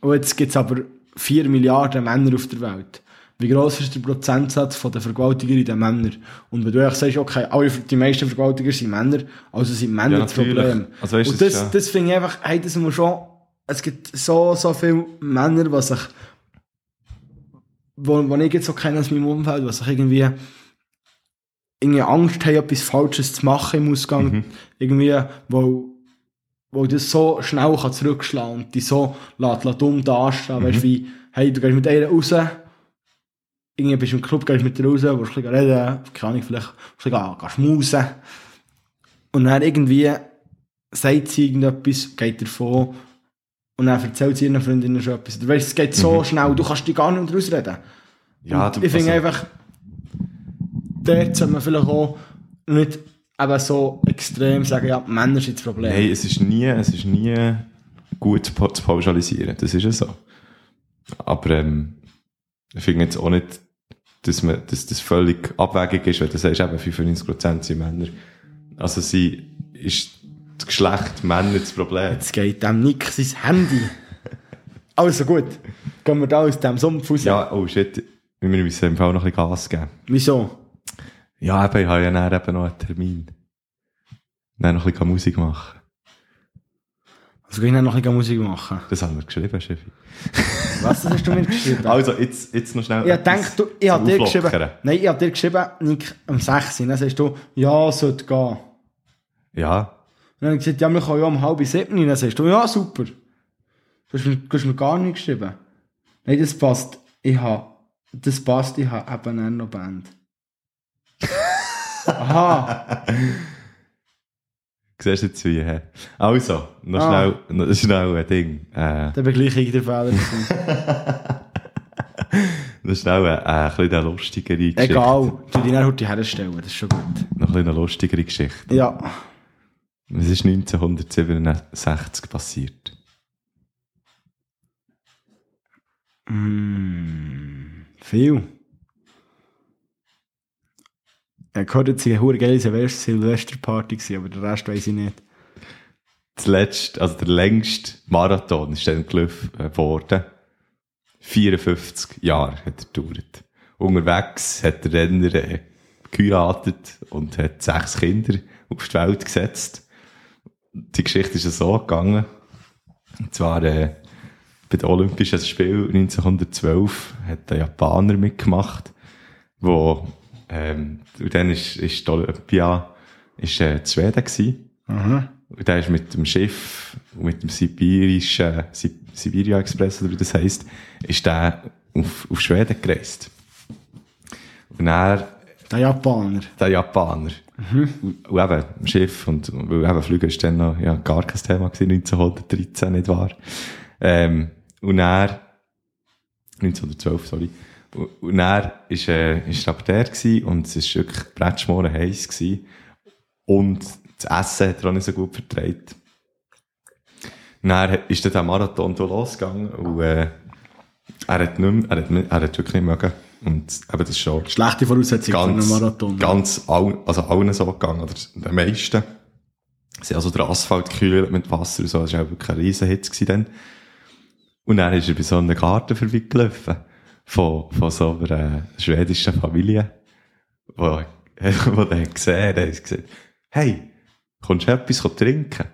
A: Und jetzt gibt es aber 4 Milliarden Männer auf der Welt. Wie gross ist der Prozentsatz von den Vergewaltigern in den Männern? Und wenn du eigentlich sagst, okay, alle, die meisten Vergewaltiger sind Männer, also sind Männer
B: Ja,
A: das. Problem.
B: Also weißt
A: Und
B: das
A: das,
B: ja-
A: das finde ich einfach, hey, das muss schon, es gibt so, so viele Männer, die sich, wo, wo ich jetzt so kenne aus meinem Umfeld, die sich irgendwie, irgendwie Angst haben, etwas Falsches zu machen im Ausgang,
B: Mhm.
A: irgendwie, wo, wo das so schnell kann zurückschlagen und die so lässt, lässt dumm dastehen, weißt
B: Mhm.
A: du, wie, hey, du gehst mit einer raus, irgendwie bist du im Club, gehst mit der raus, willst ein bisschen reden, keine Ahnung, vielleicht willst du gehen schmusen. Und dann irgendwie sagt sie irgendetwas, geht davon und dann erzählt sie ihren Freundinnen schon etwas. Du weißt, es geht so schnell, du kannst dich gar nicht rausreden.
B: Mhm. Ja,
A: Und
B: du-
A: ich finde
B: also-
A: einfach, dort sollte man vielleicht auch nicht eben so extrem sagen, ja, Männer sind das Problem.
B: Nein, es ist nie, es ist nie gut zu pa- zu pauschalisieren. Das ist ja so. Aber, ähm, ich finde jetzt auch nicht, dass man, dass das völlig abwägig ist, wenn du sagst, eben 95% sind Männer. Also sie, ist das Geschlecht Männer das Problem.
A: Jetzt geht dem Nick sein Handy. Also gut, gehen wir da aus dem Sumpf raus.
B: Ja, oh shit, wir müssen im Fall noch ein bisschen Gas geben.
A: Wieso?
B: Ja, eben, ich habe ja dann eben noch einen Termin. Dann noch ein bisschen Musik machen.
A: Also gehen noch ein bisschen Musik machen.
B: Das haben wir geschrieben, Chefi.
A: Was das hast du mir geschrieben?
B: Also, jetzt, jetzt noch schnell.
A: Ich denke, du, ich habe dir geschrieben, nein, ich habe dir geschrieben, Nick, um 6 Uhr. Dann sagst du, ja, sollte gehen.
B: Ja,
A: dann habe ich gesagt, ja, wir können ja um halb sieben. Dann sagst du, ja, super. Du hast mir, du hast mir gar nicht geschrieben. Nein, das passt. Ich habe, das passt, ich habe eben noch Band. Aha.
B: siehst du jetzt wie, hä? Also, noch
A: Ah.
B: schnell, noch schnell ein Ding. Äh,
A: gleich ich der Fehler.
B: noch schnell eine, eine, ein bisschen eine lustigere Geschichte.
A: Egal. Du dich dann heute herstellen, das ist schon gut.
B: Noch ein bisschen eine lustigere Geschichte.
A: Ja.
B: Was ist 1967 passiert?
A: Mm, viel. Ich gehört, es war eine Silvester- Silvesterparty, aber den Rest weiß ich nicht.
B: Das letzte, also der längste Marathon ist dann gelaufen äh, worden. 54 Jahre hat er gedauert. Unterwegs hat der Renner äh, geheiratet und hat sechs Kinder auf die Welt gesetzt. Die Geschichte ist ja so gegangen. Und zwar äh, bei den Olympischen Spielen 1912 hat ein Japaner mitgemacht, wo ähm, und dann ist, ist Olympia ist, äh, in Schweden gewesen.
A: Aha.
B: Und der ist mit dem Schiff, mit dem sibirischen, Si- Sibiria Express, oder wie das heisst, ist der auf, auf Schweden gereist. Und er
A: Der Japaner.
B: Der Japaner. Und, und eben, im Schiff, und, weil eben Flüge ist dann noch, ja, gar kein Thema gewesen, 1913, nicht wahr? Ähm, und er, 1912, sorry. Und, er ist, äh, ist der gewesen, und es ist wirklich bretschmoren heiß gewesen. Und das Essen hat er auch nicht so gut vertreibt. Dann ist dann der Marathon losgegangen, und, äh, er hat nicht mehr, er hat, er hat wirklich nicht mögen. Und eben, das ist schon,
A: Schlechte Voraussetzung für einen Marathon.
B: ganz all, also allen so gegangen, oder den meisten. Sie also den Asphalt gekühlt mit Wasser und so, das war auch wirklich ein Riesenhitz dann. Und dann ist er bei so einem Garten vorbeigelaufen, von, von so einer schwedischen Familie, wo, wo der hat gesehen, der hat gesagt, hey, kommst du etwas trinken?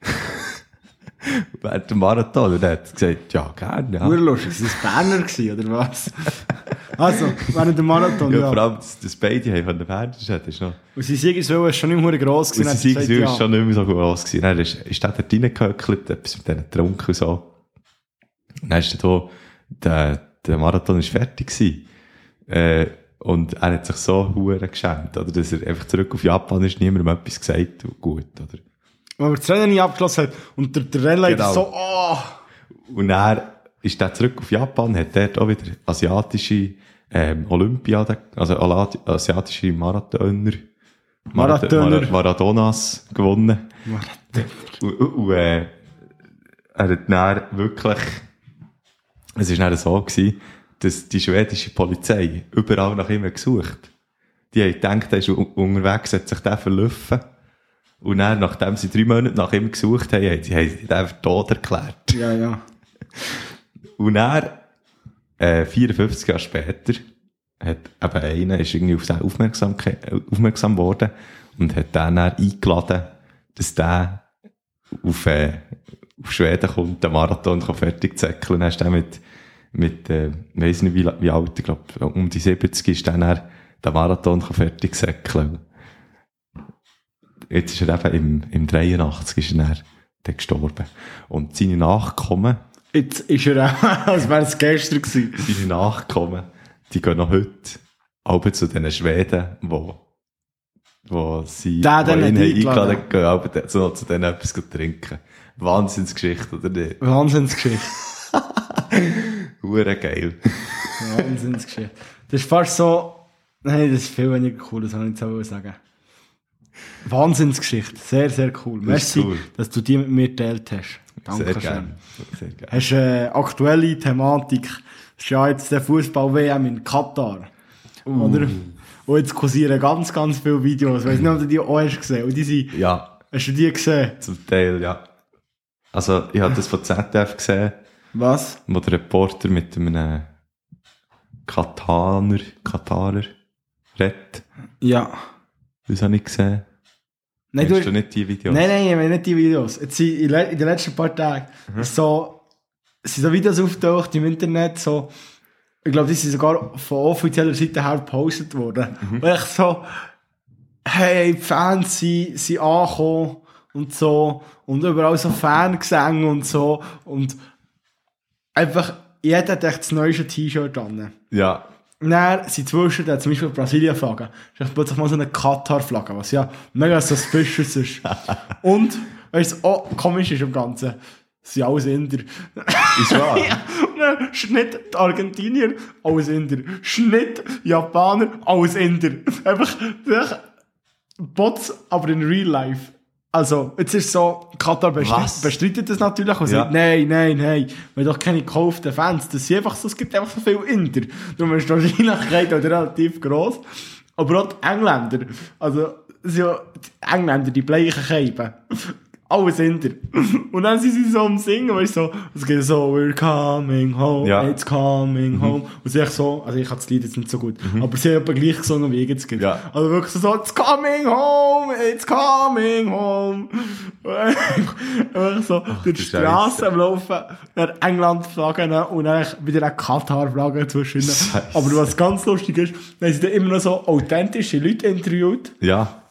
B: Während dem Marathon. Und er hat gesagt, ja, gerne, ja.
A: Urlustig, ist das Berner gewesen, oder was? also, während dem Marathon,
B: Ja,
A: ja.
B: vor allem, dass das beide haben von der Pferdestadt, ist noch,
A: Und sein Siegeswille war schon nicht mehr gross
B: Und
A: gewesen.
B: sie
A: hat er
B: sind
A: gesagt,
B: ja. schon nicht mehr so groß gewesen. Dann ist, ist der dort reingehöckelt, etwas mit denen getrunken und so. Und dann ist da, der, der Marathon ist fertig gewesen. Äh, und er hat sich so hure geschämt, oder? Dass er einfach zurück auf Japan ist, niemandem etwas gesagt und gut, oder?
A: Wenn man das Rennen nicht abgeschlossen hat und der, der Rennleiter
B: Genau.
A: so, oh,
B: Und er ist dann zurück auf Japan, hat dort auch wieder asiatische, ähm, Olympiade, also asiatische Marathoner,
A: Marathoner.
B: Mara- Maradonas gewonnen. Und, und, und äh, er hat dann wirklich, es war dann so gewesen, dass die schwedische Polizei überall nach ihm gesucht. Die haben gedacht, er ist unterwegs, hat sich der verlaufen. Und dann, nachdem sie drei Monate nach ihm gesucht haben, haben sie, ihn einfach tot erklärt.
A: ja, ja.
B: Und er, äh, 54 Jahre später, hat eben einer, ist irgendwie auf den aufmerksam, ge- aufmerksam worden und hat den dann eingeladen, dass der auf, äh, auf Schweden kommt, den Marathon kann fertig zäckeln. Ist der mit, mit, äh, weiss nicht wie, wie alt, ich glaube, um die 70 ist dann er, den Marathon kann fertig zäckeln. Jetzt ist er eben im, im 83 ist er dann, gestorben. Und seine Nachkommen,
A: Jetzt ist er auch, als wäre es gestern gewesen.
B: seine Nachkommen, die gehen noch heute aber zu den Schweden, wo, wo sie wo
A: den
B: ihn haben
A: eingeladen.
B: gehen aber noch zu denen etwas trinken. Wahnsinnsgeschichte, oder nicht?
A: Wahnsinnsgeschichte.
B: Hure geil.
A: Wahnsinnsgeschichte. Das ist fast so, nein, das ist viel weniger cool, das kann ich so sagen. Wahnsinnsgeschichte. Sehr, sehr cool.
B: Das
A: Merci,
B: cool.
A: dass du die mit mir geteilt hast.
B: Sehr
A: Dankeschön.
B: gerne. Sehr gerne.
A: Hast du äh, aktuelle Thematik? Das ist ja jetzt der Fußball-WM in Katar.
B: Uh.
A: Oder? Und jetzt kursieren ganz, ganz viele Videos. Ich weiß nicht, ob du die auch hast gesehen. Und die sind,
B: Ja,
A: hast du die gesehen?
B: zum Teil, ja. Also, ich habe das von ZDF gesehen,
A: Was?
B: wo der Reporter mit einem Kataner, Katarer redet.
A: Ja.
B: Das habe ich gesehen.
A: Nein,
B: Kennst
A: du,
B: du nicht die Videos?
A: Nein, nein, ich meine nicht die Videos. Jetzt sind in, den letzten paar Tagen so, sind so Videos aufgetaucht im Internet, so, ich glaube, die sind sogar von offizieller Seite her gepostet worden. Und ich so, hey, die Fans sind, sind angekommen und so, und überall so Fangesänge und so, und einfach, jeder hat echt das neueste T-Shirt an.
B: Ja,
A: Dann sind zwischen zum Beispiel Brasilien-Flagge, ist echt plötzlich mal so eine Katar-Flagge, was ja mega suspicious ist. Und, weißt du, was auch komisch ist am Ganzen, sind alles Inder.
B: ist wahr.
A: Dann Schnitt die Argentinier, alles Inder. Schnitt Japaner, alles Inder. Einfach, einfach Bots, aber in real life. Also, jetzt ist so, Katar bestreitet, bestreitet das natürlich und
B: Ja.
A: sagt, nein, nein, nein, wir haben doch keine gekauften Fans. Das sind einfach so, es gibt einfach so viele Inder. Darum ist die Wahrscheinlichkeit auch relativ gross. Aber auch die Engländer. Also, sind ja die Engländer, die bleichen Scheiben. Alles Inder. Und dann sind sie so am Singen, weißt du, so, es geht so, we're coming home,
B: Ja.
A: it's coming home. Und sie so, also ich habe das Lied jetzt nicht so gut, aber sie haben gleich gesungen, wie jetzt geht.
B: Ja.
A: Also wirklich so, it's coming home, it's coming home. Einfach so, durch die Straße am Laufen, dann England-Flaggen und dann wieder eine Katar-Flagge zwischen.
B: Scheisse.
A: Aber was ganz lustig ist, dann sind immer noch so authentische Leute interviewt,
B: Ja,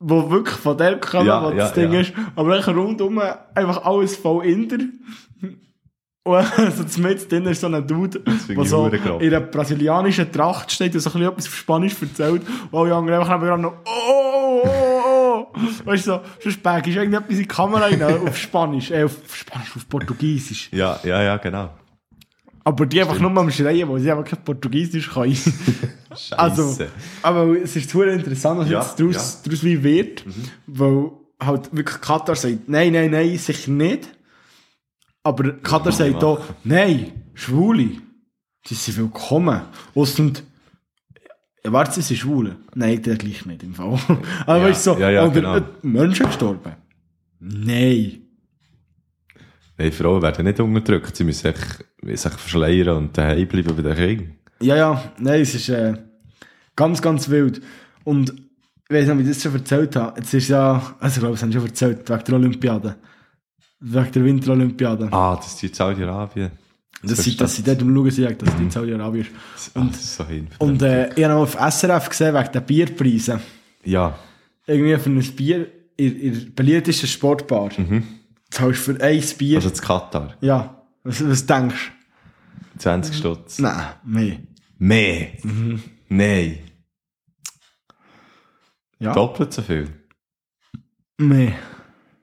A: die wirklich von der kommen,
B: Ja,
A: was
B: ja,
A: das Ding
B: ja.
A: ist. Aber eigentlich rundum einfach alles voll Inder. Und so mit drin ist so ein Dude, der so in einer brasilianischen Tracht steht und so ein bisschen etwas auf Spanisch erzählt. Und alle anderen einfach nebenan noch, oh, oh, oh, oh. Weißt du, so, sonst backst du irgendetwas in die Kamera rein, auf Spanisch, äh, auf Spanisch, auf Portugiesisch.
B: Ja, ja, ja, genau.
A: Aber die einfach nur am Schreien, weil sie einfach kein Portugiesisch können.
B: Scheiße.
A: Also, aber es ist super interessant, was
B: Ja,
A: jetzt daraus, daraus wie wird, weil halt wirklich Katar sagt, nein, nein, nein, sicher nicht. Aber Katar sagt
B: machen.
A: auch, nein, Schwule, die sind willkommen. Und, ja, warte, sie sind Schwule. Nein, der gleich nicht im Fall. Aber
B: Ja,
A: weißt du, so,
B: ja, ja, genau.
A: Menschen gestorben. Nein.
B: Nein, Frauen werden nicht unterdrückt. Sie müssen sich, sich verschleiern und daheim bleiben bei den Kindern.
A: Ja, ja, nein, es ist äh, ganz, ganz wild. Und ich weiß nicht, ob ich das schon erzählt habe. Jetzt ist ja, also ich glaube, das haben sie schon erzählt, wegen der Olympiade. Wegen der Winterolympiade.
B: Ah, das ist in Saudi-Arabien.
A: dass, sie, dass sie dort am Schauen sind, dass die in Saudi-Arabien ist.
B: Und, das ist so.
A: Und äh, ich habe auf SRF gesehen, wegen der Bierpreise.
B: ja,
A: Irgendwie für ein Bier in, in der beliebtesten Sportbar. Mhm. Zahlst du für ein Bier.
B: also zu Katar.
A: ja, was, was denkst
B: 20 Stutz.
A: du? Nein, mehr.
B: Mehr?
A: Mhm.
B: Nein.
A: Ja,
B: Doppelt so viel.
A: mehr.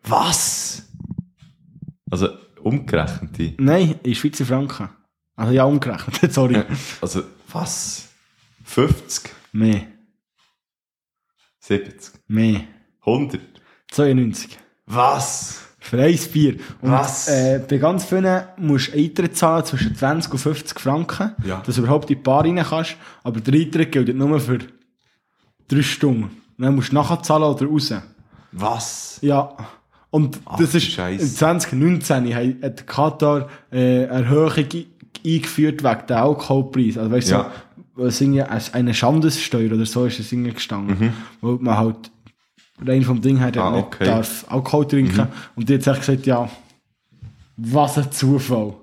B: Was? Also, umgerechnet die.
A: Nein, in Schweizer Franken. Also ja, umgerechnet, sorry.
B: Also, was? 50?
A: Mehr,
B: 70?
A: mehr.
B: 100?
A: 92.
B: Was?
A: Für ein Bier. Und,
B: Was?
A: Äh, bei ganz vielen musst du Eintritt zahlen zwischen 20 und 50 Franken,
B: Ja.
A: dass du überhaupt in die Bar rein kannst. Aber der Eintritt gilt nur für drei Stunden. Dann musst du nachher zahlen oder raus.
B: Was?
A: Ja. Und
B: Ach,
A: das ist,
B: Scheisse.
A: im 2019 hat Katar äh, Erhöhung eingeführt wegen der Alkoholpreis. Also weißt du,
B: Ja.
A: so, eine Schandessteuer oder so ist es irgendwie gestanden. Wo man halt rein vom Ding her
B: Mhm. Ah,
A: nicht
B: okay. Mhm.
A: darf Alkohol trinken. Und die hat sich gesagt, ja, was ein Zufall.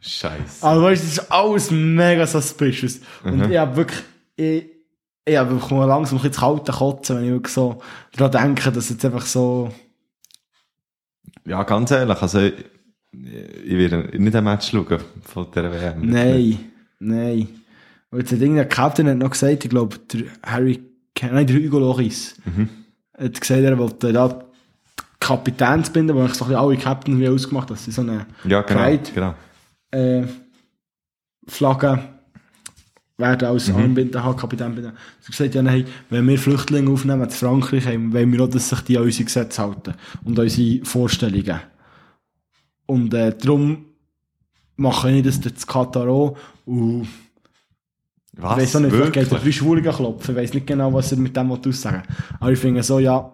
B: Scheiße.
A: Also weißt das ist alles mega suspicious.
B: Mhm.
A: Und ich hab wirklich, ich, ich hab wirklich mal langsam ein bisschen zu kalte Kotzen, wenn ich wirklich so daran denke, dass jetzt einfach so,
B: Ja, ganz ehrlich, also, ich, ich werde nicht ein Match schauen von der WM.
A: Nein, nein. Und jetzt hat irgendein Captain hat noch gesagt, ich glaube, der Harry, nein, der Hugo Loris, hat gesagt, er wollte da Kapitänsbinden, wo ich so alle Captains wie ausgemacht dass sie so eine
B: Ja, genau.
A: Pride
B: genau.
A: äh, Flagge werden als Armbinden haben, Kapitänbinden. Sie hat gesagt, ja, nein, wenn wir Flüchtlinge aufnehmen in Frankreich, haben, wollen wir auch, dass sich die an unsere Gesetze halten und an unsere Vorstellungen. Und äh, darum mache ich das jetzt Katar auch. Und
B: Was?
A: ich weiß auch nicht, vielleicht geht er drei Schwulen klopfen. Ich weiß nicht genau, was er mit dem aussagen will. Aber ich finde so, ja,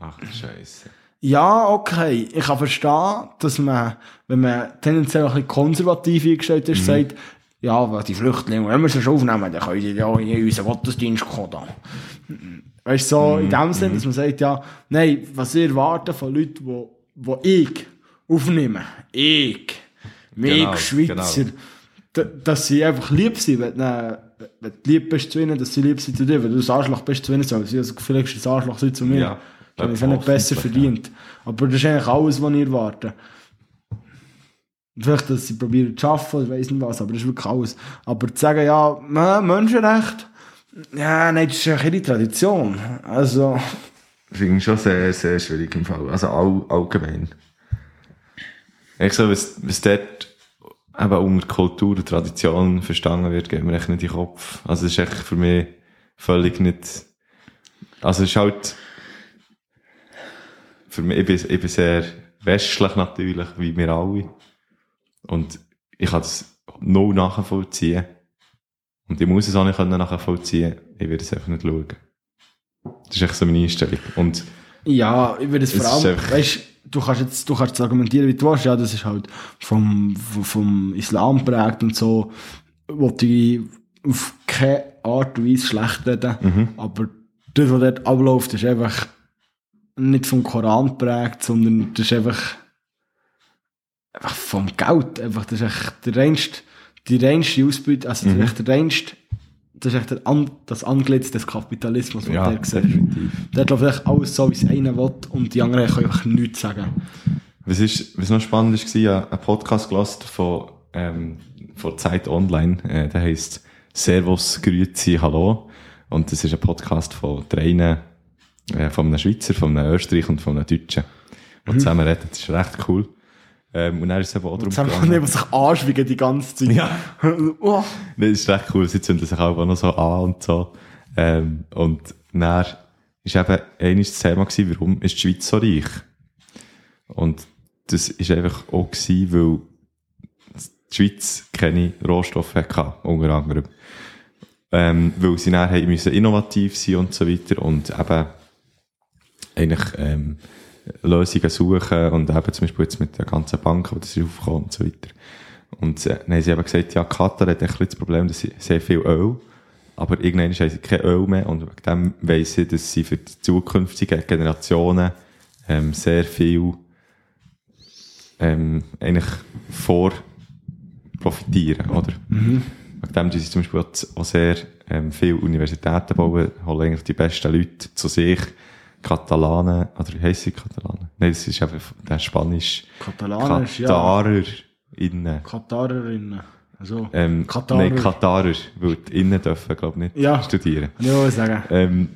B: Ach, Scheiße.
A: ja, okay. Ich kann verstehen, dass man, wenn man tendenziell ein bisschen konservativ eingestellt ist, sagt, ja, weil die Flüchtlinge, wenn wir sie schon aufnehmen, dann können sie ja in unseren Gottesdienst kommen. Weißt du, so in dem Sinne, dass man sagt, ja, nein, was ich erwarte von Leuten, wo, wo ich aufnehme, ich, mich,
B: Genau,
A: Schweizer, da- dass sie einfach lieb sind, wenn, du- wenn du lieb bist zu ihnen, dass sie lieb sind zu dir, wenn du ein Arschloch bist zu ihnen, sollen sie also vielleicht ein Arschloch sind zu mir.
B: Ja,
A: Dann ist es nicht besser verdient. Aber das ist eigentlich alles, was ich erwarte. Vielleicht, dass sie probieren zu arbeiten oder weiss nicht was, aber das ist wirklich alles. Aber zu sagen, ja, Menschenrecht, ja, nein, das ist ja ihre Tradition. Also,
B: Finde ich schon sehr, sehr schwierig im Fall. Also all, allgemein. Ich so, was, was dort eben unter Kultur und Tradition verstanden wird, geht mir echt nicht in den Kopf. Also es ist echt für mich völlig nicht... Also es ist halt... Für mich, ich bin, ich bin sehr westlich natürlich, wie wir alle. Und ich kann das null nachvollziehen. Und ich muss es auch nicht nachvollziehen. Ich werde es einfach nicht schauen. Das ist echt so meine Einstellung. Und
A: ja, ich würde es
B: Es
A: vor allem,
B: ist einfach-
A: weißt du, kannst jetzt, du kannst argumentieren, wie du willst, ja, das ist halt vom, vom, Islam prägt und so, wollte ich auf keine Art und Weise schlecht reden,
B: Mhm.
A: aber das, was dort abläuft, ist einfach nicht vom Koran prägt, sondern das ist einfach, einfach vom Geld, einfach, das ist echt der reinste, die reinste Ausbeute, also
B: Mhm.
A: der reinste, das ist echt An, das Antlitz des Kapitalismus, was
B: ja,
A: der sieht.
B: definitiv.
A: Hat, glaube ich, alles so, wie es einer will und die anderen können einfach nichts sagen.
B: Was, ist, was noch spannend war, ich habe einen Podcast gelassen von, ähm, von Zeit Online. Äh, der heisst Servus, Grüezi, Hallo. Und das ist ein Podcast von drei, äh, von einem Schweizer, von einem Österreicher und von einem Deutschen. Die
A: Mhm.
B: zusammen reden. Das ist recht cool. Ähm, und dann ist es eben auch darum
A: Jetzt haben wir sich anschweigen die ganze Zeit.
B: Ja.
A: oh.
B: Das ist recht cool. Sie zünden sich auch noch so an und so. Ähm, und dann ist eben eines das Thema gewesen, warum ist die Schweiz so reich? Und das ist einfach auch gewesen, weil die Schweiz keine Rohstoffe hatte, unter anderem. Ähm, weil sie dann haben müssen innovativ sein und so weiter und eben eigentlich ähm, Lösungen suchen und eben zum Beispiel jetzt mit der ganzen Bank, wo das ist aufgekommen und so weiter. Und äh, dann haben sie eben gesagt, ja, Katar hat ein bisschen das Problem, dass sie sehr viel Öl, aber irgendwann haben sie kein Öl mehr und wegen dem weiss sie, dass sie für die zukünftigen Generationen ähm, sehr viel ähm, eigentlich vor profitieren, oder? Wegen dem, sie zum Beispiel auch sehr ähm, viele Universitäten bauen, holen eigentlich die besten Leute zu sich, Katalanen, oder heisst sie Katalanen? Nein, das ist einfach der Spanisch.
A: Katalanisch, ja.
B: Katarer innen.
A: Katarerinnen. Also,
B: Ähm,
A: Katarer.
B: Nein, Katarer, weil die innen dürfen, glaube ich, nicht
A: Ja.
B: studieren.
A: kann auch sagen.
B: Ähm,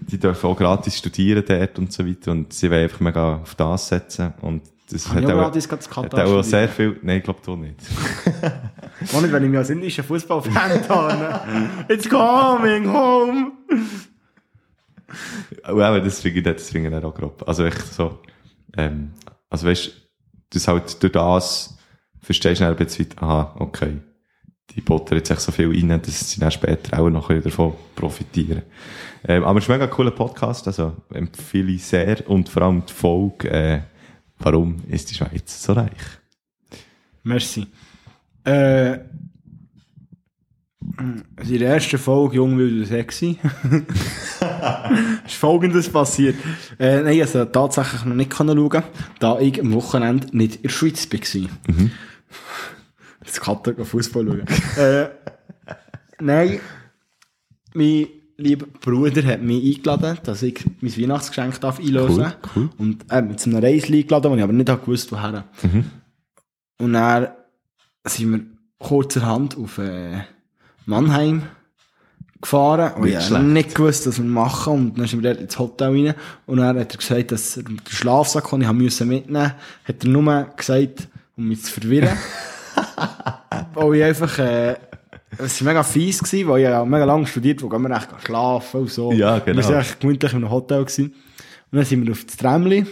B: die dürfen auch gratis studieren dort und so weiter und sie wollen einfach mega auf das setzen und das
A: Habe ich auch
B: auch,
A: gratis das
B: hat auch sehr viel, nein, ich glaube du nicht.
A: Auch nicht, wenn ich mich als indischer Fußballfan habe. It's coming home!
B: Und eben, finde ich dann auch grob. Also echt so, ähm, also weißt, das halt durch das verstehst du dann ein bisschen, aha, okay, die buttern jetzt echt so viel rein, dass sie dann später auch noch davon profitieren. Ähm, aber es ist ein mega cooler Podcast, also empfehle ich sehr und vor allem die Folge, äh, warum ist die Schweiz so reich?
A: Merci. Äh, in der ersten Folge Jung, wild und sexy ist folgendes passiert. Äh, nein, also tatsächlich noch nicht können schauen, da ich am Wochenende nicht in der Schweiz war.
B: Mhm.
A: Das kann doch Fußball schauen. äh, nein, mein lieber Bruder hat mich eingeladen, dass ich mein Weihnachtsgeschenk darf einlösen
B: Cool, cool.
A: Und mich zu einem Reisli eingeladen, wo ich aber nicht gewusst woher. Und dann sind wir kurzerhand auf äh, Mannheim gefahren. Und ich habe nicht gewusst, was wir machen. Und dann sind wir dort ins Hotel rein. Und dann hat er gesagt, dass er den Schlafsack, den ich mitnehmen hat er nur gesagt, um mich zu verwirren. weil ich einfach, äh, es war mega fies gewesen, weil ich ja mega lange studiert, wo gehen wir echt schlafen und so.
B: Ja, genau.
A: Wir waren echt gemütlich in einem Hotel gewesen. Und dann sind wir auf das Tramli. Und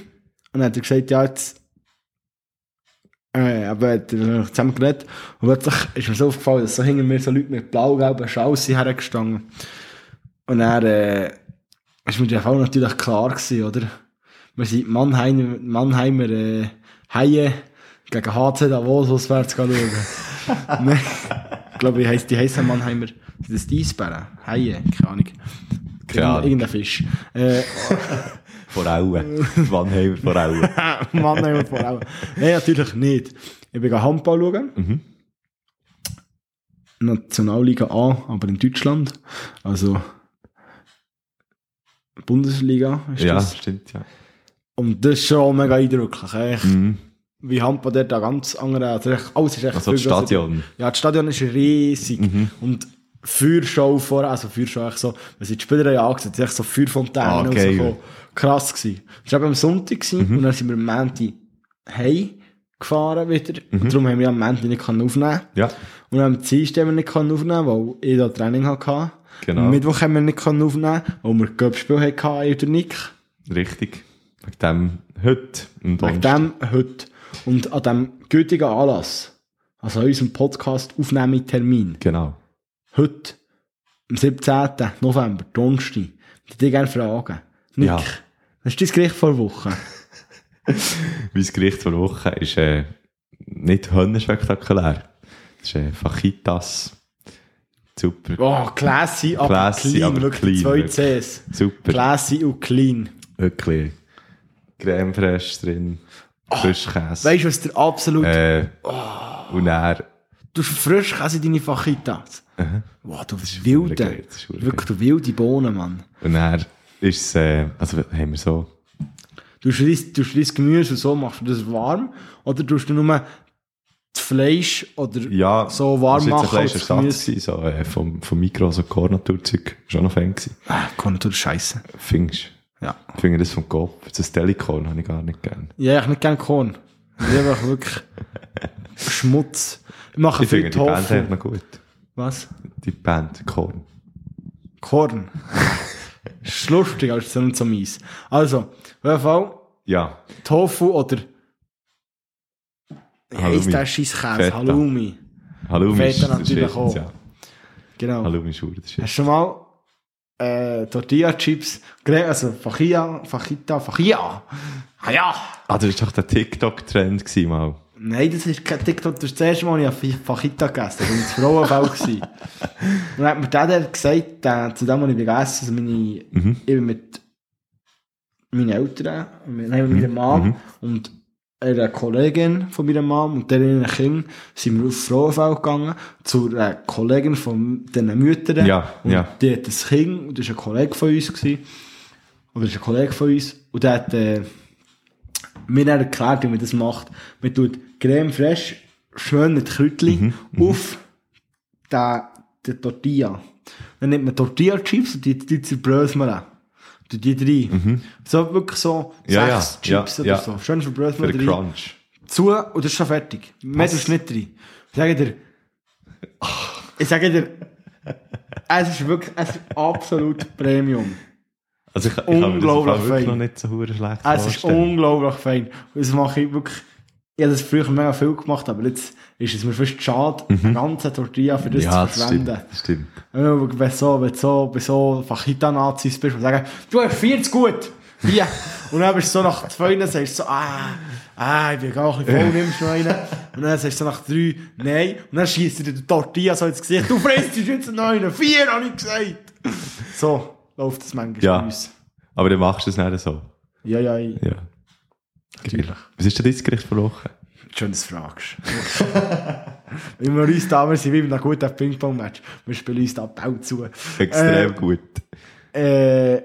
A: dann hat er gesagt, ja, jetzt, äh, aber er zusammen geredet. Und plötzlich ist mir so aufgefallen, dass so hinter mir so Leute mit blau-gelben Schals sind hergestanden. Und dann, äh, ist mir der Fall natürlich klar gewesen, oder? Wir sind Mannheimer, Mannheimer, äh, Haie gegen HC Davos auswärts schauen. Nein, ich glaube, die heisst, die heissen Mannheimer, sind das die Eisbären? Haie? Keine Ahnung.
B: Keine Ahnung.
A: Irgendein Fisch. Äh,
B: Vor Auen. Mannheimer vor Auen.
A: Mannheimer vor allem. Nein, natürlich nicht. Ich bin Handball schauen.
B: Mhm.
A: Nationalliga A, aber in Deutschland. Also Bundesliga ist
B: Ja,
A: das.
B: stimmt, ja.
A: Und das ist schon mega eindrücklich. Echt.
B: Mhm.
A: Wie Handball dort an ganz andere, also echt, alles ist echt
B: Also das. Stadion.
A: Ja, das Stadion ist riesig.
B: Mhm.
A: Und Feuershow vorher, also Feuershow echt so, wenn sie die Spieler ja angesetzt, echt so Feuerfontänen
B: Ah,
A: und so.
B: geil. Mhm.
A: Krass gewesen. Das war eben am Sonntag gewesen, und dann sind wir am Montag heim gefahren wieder.
B: Mhm.
A: Und darum haben wir am Montag nicht aufnehmen
B: Ja,
A: Und am Dienstag haben wir nicht aufnehmen, weil ich da Training hatte.
B: Genau.
A: Am Mittwoch haben wir nicht aufnehmen, weil wir Göppspiel hatten in der Nick.
B: richtig. Wegen dem heute
A: Wegen dem heute. Und an diesem gültigen Anlass, also an unserem Podcast Aufnahmetermin,
B: Genau.
A: heute, am 17. November, Donnerstag, würde ich dich gerne fragen. Nick,
B: Ja.
A: Was ist dein Gericht vor Woche?
B: Mein Gericht vor Woche ist äh, nicht höllenspektakulär. Das ist äh, Fajitas. Super.
A: Oh, classy, aber
B: Classy,
A: clean,
B: aber clean,
A: zwei. Cs.
B: Super.
A: Classy und clean.
B: Wirklich. Creme fraiche drin. Frischkäse.
A: Weißt du, was der absolut,
B: äh, Und dann,
A: du hast Frischkäse in deine Fajitas. Wow, du bist
B: verdammt
A: wilde. Wirklich, du wilde Bohnen, Mann.
B: und dann ist es, äh, also haben wir so,
A: Du schreist, du Gemüse und so machst du das warm, oder tust du nur das Fleisch oder
B: Ja,
A: so warm
B: das war
A: machen
B: jetzt ein so, äh, vom, vom Mikro, so Kornaturzeug, schon noch Fan gewesen.
A: Ah, Kornatur ist scheiße.
B: Findest
A: Ja.
B: du? Finde das vom Kopf. Das Delikorn habe ich gar nicht gern.
A: Ja, ich nicht gerne Korn. Ich liebe wirklich Schmutz. Ich mache
B: Ich
A: viel
B: finde die Band
A: Tofu.
B: noch gut.
A: Was?
B: Die Band, Korn.
A: Korn. Ist lustig, aber ist nicht so mies. Also, Fall,
B: Ja,
A: Tofu oder
B: Halloumi.
A: heisst der scheiß Käse?
B: Feta.
A: Halloumi.
B: Halloumi
A: Feta
B: ist
A: natürlich
B: Shit,
A: auch.
B: Ja.
A: Genau.
B: Halloumi ist verdammt.
A: Hast du schon mal äh, Tortilla-Chips, gere- also Fajita, Fajita, Fajita. Ah ja!
B: Ah, das war doch der TikTok-Trend gewesen, mal.
A: Nein, das ist kein TikTok. Das ist das erste Mal, ich Fajita gegessen habe. Das war das Frauenfeld. dann hat mir der, der gesagt, der, zu dem, was ich gegessen habe, also meine,
B: Mhm.
A: ich bin mit meinen Eltern, mit, nein, mit meiner Mom
B: Mhm.
A: und einer Kollegin von meiner Mom und deren Kind sind wir auf Frauenfeld gegangen, zu einer Kollegin von diesen Müttern.
B: Ja,
A: und
B: ja.
A: Die hat ein Kind, und das war ein Kollege von uns. Gewesen. Oder ist ein Kollege von uns. Und der hat äh, mir dann erklärt, wie man das macht. Man tut Creme fraiche schön mit Kräutchen
B: Mhm,
A: auf den, die Tortilla. Dann nimmt man Tortilla-Chips und die, die zerbröselt man. Die, die drei. So wirklich so
B: Mhm. Ja,
A: sechs
B: ja,
A: Chips
B: ja,
A: oder so. Schön man
B: den
A: drei.
B: Crunch.
A: Zu und das ist schon fertig. Mehr tust du nicht rein. Ich sage dir, ich sage dir, es ist wirklich, es ist absolut Premium.
B: Also ich, ich
A: Unglaublich
B: wirklich
A: fein.
B: noch nicht so schlecht
A: Es ist unglaublich fein. Das mache ich wirklich, ich habe das früher mega viel gemacht, aber jetzt ist es mir fast schade, eine ganze Tortilla für das
B: Mhm. Ja,
A: zu
B: stimmt.
A: verschwenden.
B: Das stimmt.
A: Ja, Wenn so, wenn so, bei so Fajita-Nazis bist und sagen, du hast 40 gut, hier. Und dann bist du so nach zwei, dann sagst du so, ah, ah, ich bin gar bisschen voll, nimmst du noch einen. Und dann sagst du so nach drei, nein. Und dann schießt dir die Tortilla so ins Gesicht, du frisst jetzt noch einen, vier, habe ich gesagt. So läuft das manchmal
B: Ja.
A: bei uns.
B: Aber dann machst du es nicht so.
A: Ja, ja, ja.
B: Ja.
A: Natürlich.
B: Was ist denn dein Gericht vor Woche?
A: Schön, dass du fragst. Wenn wir uns da, wir sind wie bei einem guten Ping-Pong-Match. Wir spielen uns da Ball zu.
B: Extrem
A: Äh,
B: gut.
A: äh,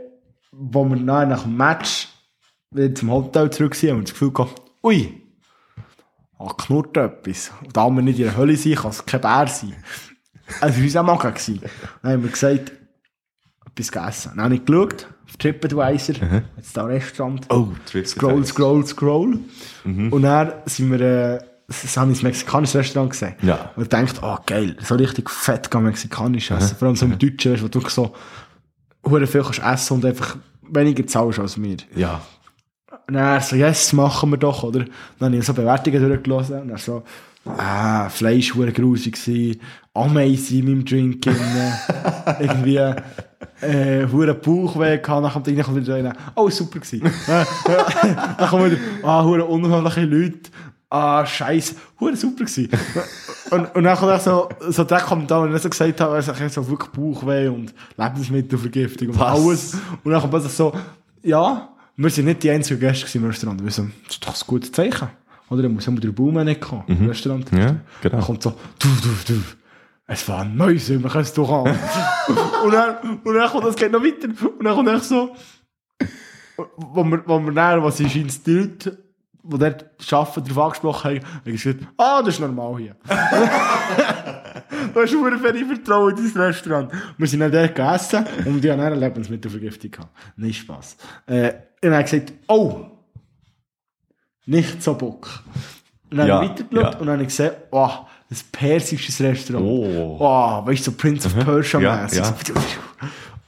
A: wo wir nach dem Match wieder zum Hotel zurück sind, haben wir das Gefühl gehabt, ui, ah, knurrt etwas. Und da wir nicht in der Hölle sind, kann es kein Bär sein. Also, wir waren auch Magen. Dann haben wir gesagt, etwas gegessen. Dann habe ich geschaut, auf TripAdvisor, jetzt da ein Restaurant.
B: Oh, Trip
A: Scroll, scroll, scroll. Und dann sind wir, äh, das habe ich ins mexikanisches Restaurant gesehen.
B: Ja.
A: Und ich dachte, oh geil, so richtig fett kann mexikanisch essen. Vor allem so im Deutschen, weißt wo du so, hure viel kannst essen und einfach weniger zahlst als wir.
B: Ja.
A: Und dann so, yes, machen wir doch, oder? Dann habe ich so Bewertungen durchgelesen und dann so, ah, Fleisch war grusig Ameisen in meinem Drink drin, irgendwie, äh, hure Bauchweh gehabt, dann kommt kommt wieder einer, oh, super gewesen. dann kommt wieder, ah, hure unheimliche Leute, ah, scheiße, hure super gewesen. und, und dann kommt auch so, so der Kommentar, und ich so gesagt habe, also, ich so wirklich Bauchweh und Lebensmittelvergiftung und
B: Was?
A: alles. Und dann kommt plötzlich so, ja, wir sind nicht die einzigen Gäste im Restaurant. Wir so, das ist doch ein gutes Zeichen. Oder dann muss immer der Baum nicht kommen im Restaurant.
B: Ja, genau.
A: Dann kommt so, du, du, du. Es war ein Mäuse, wir können es doch an. und, dann, und dann kommt das geht noch weiter. Und dann kommt echt so, wo wir, wo wir dann, was ist ins Bild, wo dort arbeiten, darauf angesprochen haben, haben gesagt, ah, das ist normal hier. Du hast nur viel Vertrauen in dein Restaurant. Wir sind dann dort gegessen und die haben eine Lebensmittelvergiftung gehabt. Nicht Spaß. Äh, und ich gesagt, oh, nicht so Bock. Und dann
B: Ja,
A: habe ich weitergeschaut
B: ja.
A: und dann habe ich gesehen, oh, ein persisches Restaurant.
B: Oh.
A: Oh, weißt du, so Prince of Persia
B: Ja,
A: mäßig.
B: ja.
A: So.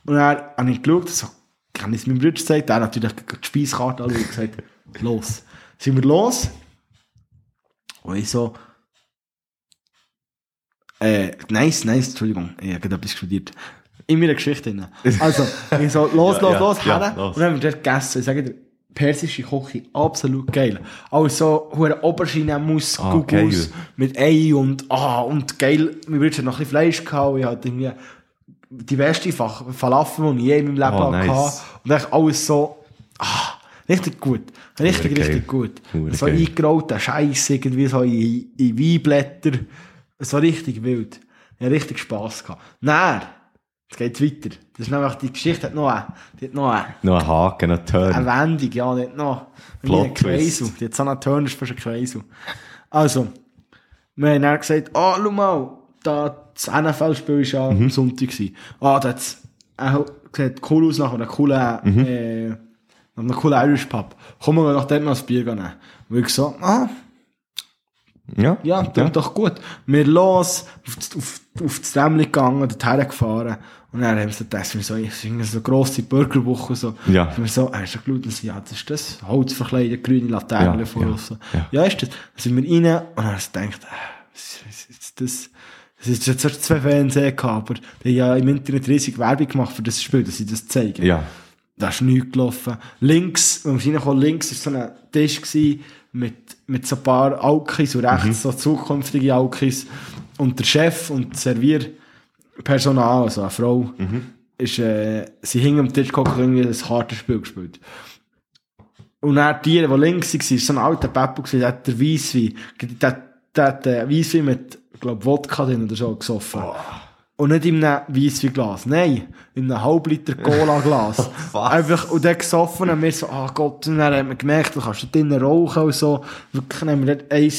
A: Und dann habe ich geschaut, so, kann ich es meinem Bruder gesagt, der hat natürlich die Speiskarte anschauen und gesagt, los. Sind wir los? Und ich so, äh, nice, nice, Entschuldigung, ich habe etwas studiert. In meiner Geschichte drin. Also, ich so, los,
B: Ja,
A: los,
B: ja,
A: los,
B: ja,
A: her. Und dann haben wir dort gegessen. Ich sage dir, persische Küche, absolut geil. Also, hure Aubergine-Mousse,
B: Ah,
A: Gugus,
B: geil.
A: mit Ei und, ah, und geil. Mir wird noch ein bisschen Fleisch gehabt. Ich hatte irgendwie die beste Falafel, die ich je in meinem Leben
B: Oh,
A: hatte.
B: nice.
A: Und echt alles so, ah, richtig gut. Richtig,
B: geil.
A: richtig gut.
B: Hure
A: so
B: geil.
A: eingerollte Scheiß irgendwie so in, in Weinblätter. So richtig wild. Ich hatte richtig Spass gehabt. Dann, Jetzt geht's weiter. Das ist nämlich, die Geschichte hat noch eine, die hat noch eine,
B: Noch ein Haken, noch ein Turn.
A: eine Wendung, ja, die hat noch,
B: Plot
A: Kreisel. Die hat so einen Turn, das ist fast ein Kreisel. Also, wir haben dann gesagt, ah, schau mal, da, das NFL-Spiel war ja am Sonntag. Ah, da hat's, äh, sieht cool aus nach einem coolen, äh, nach einem coolen Irish Pub. Komm mal nach dort noch ein Bier nehmen. Und ich so, ah,
B: Ja,
A: ja, ja. doch gut. Wir los, auf, das- auf, auf das Tramli gegangen, dorthin gefahren. Und dann haben wir so gedacht, wir so, ich finde so grosse Burgerwoche, so.
B: Ja.
A: Und wir so, hast du geschaut, und so, ja, das ist das, Holz verkleidet, grüne Laterne
B: Ja,
A: vor
B: ja,
A: uns. So.
B: ja.
A: Ja. ist das. Dann sind wir rein, und dann haben wir gedacht, äh, was ist das? Das ist jetzt erst zwei Fernseher gehabt, aber die haben ja im Internet riesig Werbung gemacht für das Spiel, dass sie das zeigen.
B: ja.
A: Da ist nichts gelaufen. Links, wenn wir reinkommen, links war so ein Tisch gewesen mit, mit so ein paar Alkis und rechts so zukünftige Alkis. Und der Chef und Servierpersonal, also eine Frau, ist, äh, sie hing am Tisch geguckt und irgendwie ein hartes Spiel gespielt. Und dann die, die links waren, war so ein alter Peppo, der hat der Weisswein, der, der hat äh, Weisswein mit, ich glaube, Wodka drin oder so gesoffen. Und nicht in einem Weissweinglas, nein, in einem Halbliter Cola-Glas.
B: Was?
A: Einfach, und dann gesoffen und wir so, ah Gott, und dann haben wir gemerkt, du kannst da drinnen rauchen und so. Wirklich haben wir dort ein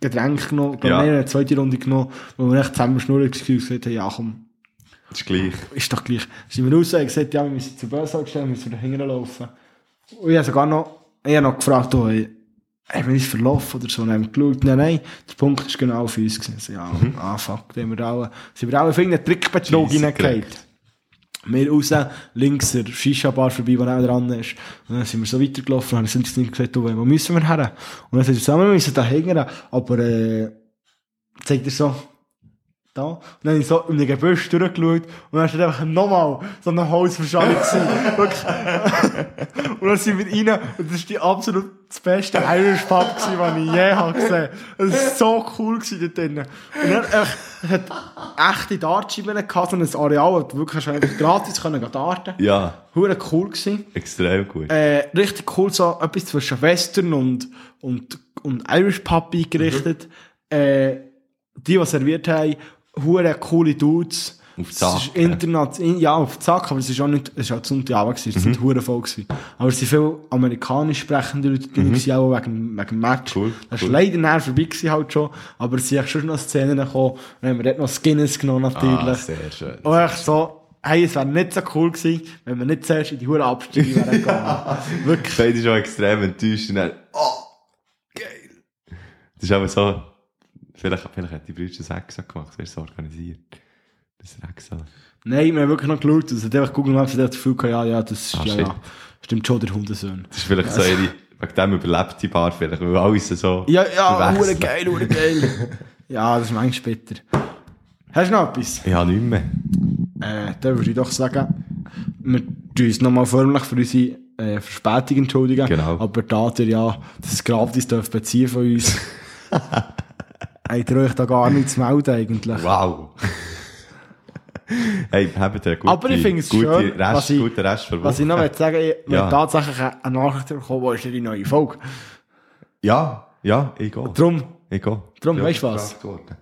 A: Getränk genommen,
B: Ja.
A: wir eine zweite Runde genommen, wo wir echt zusammen schnurren gesagt haben, ja komm,
B: Das ist gleich.
A: ist doch gleich. Sind wir raus und gesagt, ja, wir müssen zur Börse stellen, müssen wir da hinten laufen. Und ich habe sogar noch, ich habe noch gefragt, oh, wir uns verlaufen oder so? Und haben geschaut, nein, nein, der Punkt ist genau auf uns gewesen. So, ja, ah, fuck, da haben wir alle, sind wir alle auf irgendeinen Trickbetrug
B: gekriegt.
A: Wir raus, links der Shisha-Bar vorbei, wo auch dran ist. Und dann sind wir so weitergelaufen und haben sind gesagt, du, wo müssen wir her? Und dann sind wir zusammen, wir müssen da hängen, aber, äh, zeigt er so, da. Und dann habe ich so in den Gebüsch durchgeschaut und dann steht einfach nochmal so eine Holzverschallung gewesen. Und dann sind wir rein und das war die absolut das beste Irish Pub gewesen, was ich je habe gesehen. Das war so cool gewesen dort drinnen. Und dann, äh, es hat echte Dartscheiben gehabt, so ein Areal, wo du wirklich einfach gratis können darten.
B: Ja,
A: Hure cool gewesen.
B: extrem gut.
A: Äh, richtig cool, so etwas zwischen Western und, und, und Irish Pub eingerichtet. Äh, die, die serviert haben, hure coole Dudes.
B: Auf
A: Es
B: Zack,
A: international, ja, auf Zack, aber es ist auch nicht, es ist auch Sonntagabend gewesen, es sind hure voll gewesen. Aber es sind viele amerikanisch sprechende Leute gewesen, auch wegen, wegen dem Match.
B: Cool,
A: Das
B: cool.
A: ist leider näher vorbei gewesen halt schon, aber es sind schon noch Szenen gekommen, dann haben wir dort noch Skinnes genommen natürlich.
B: Ah, sehr schön.
A: Und echt so, hey, es wäre nicht so cool gewesen, wenn wir nicht zuerst in die hure Abstiege wären gegangen. Wirklich.
B: Beide schon extrem enttäuscht und dann, oh, geil. Das ist aber so, vielleicht, vielleicht hat die Brüder das extra gemacht, das ist so organisiert. Das ist extra.
A: Nein, wir haben wirklich noch geschaut, es hat einfach Google Maps hat das Gefühl gehabt, ja, ja, das ist,
B: Ah,
A: ja, stimmt schon, der Hundesohn.
B: Das ist vielleicht so ihre, wegen dem überlebt die Bar vielleicht, weil alles so
A: Ja, ja, hure geil, hure geil. ja, das ist manchmal später. Hast du noch etwas?
B: Ja, nicht mehr.
A: Äh, dann würde ich doch sagen, wir tun uns nochmal förmlich für unsere äh, Verspätung entschuldigen.
B: Genau.
A: Aber da ihr ja das gratis dürft beziehen von uns, habt ihr euch da gar nichts zu melden eigentlich.
B: Wow. hey, habt ihr gute,
A: Aber ich finde es schön,
B: Rest,
A: was ich-
B: guten Rest für
A: Was ich noch möchte sagen, ich
B: Ja.
A: tatsächlich eine Nachricht bekommen, wo ist die neue Folge?
B: Ja, ja, ich gehe.
A: Drum,
B: Ich gehe.
A: Drum,
B: Ja,
A: weißt du was?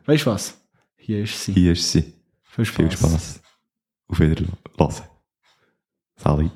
A: weißt du was? Hier ist sie.
B: Hier ist sie.
A: Viel
B: Viel Spaß. Auf Wiedersehen. Salut.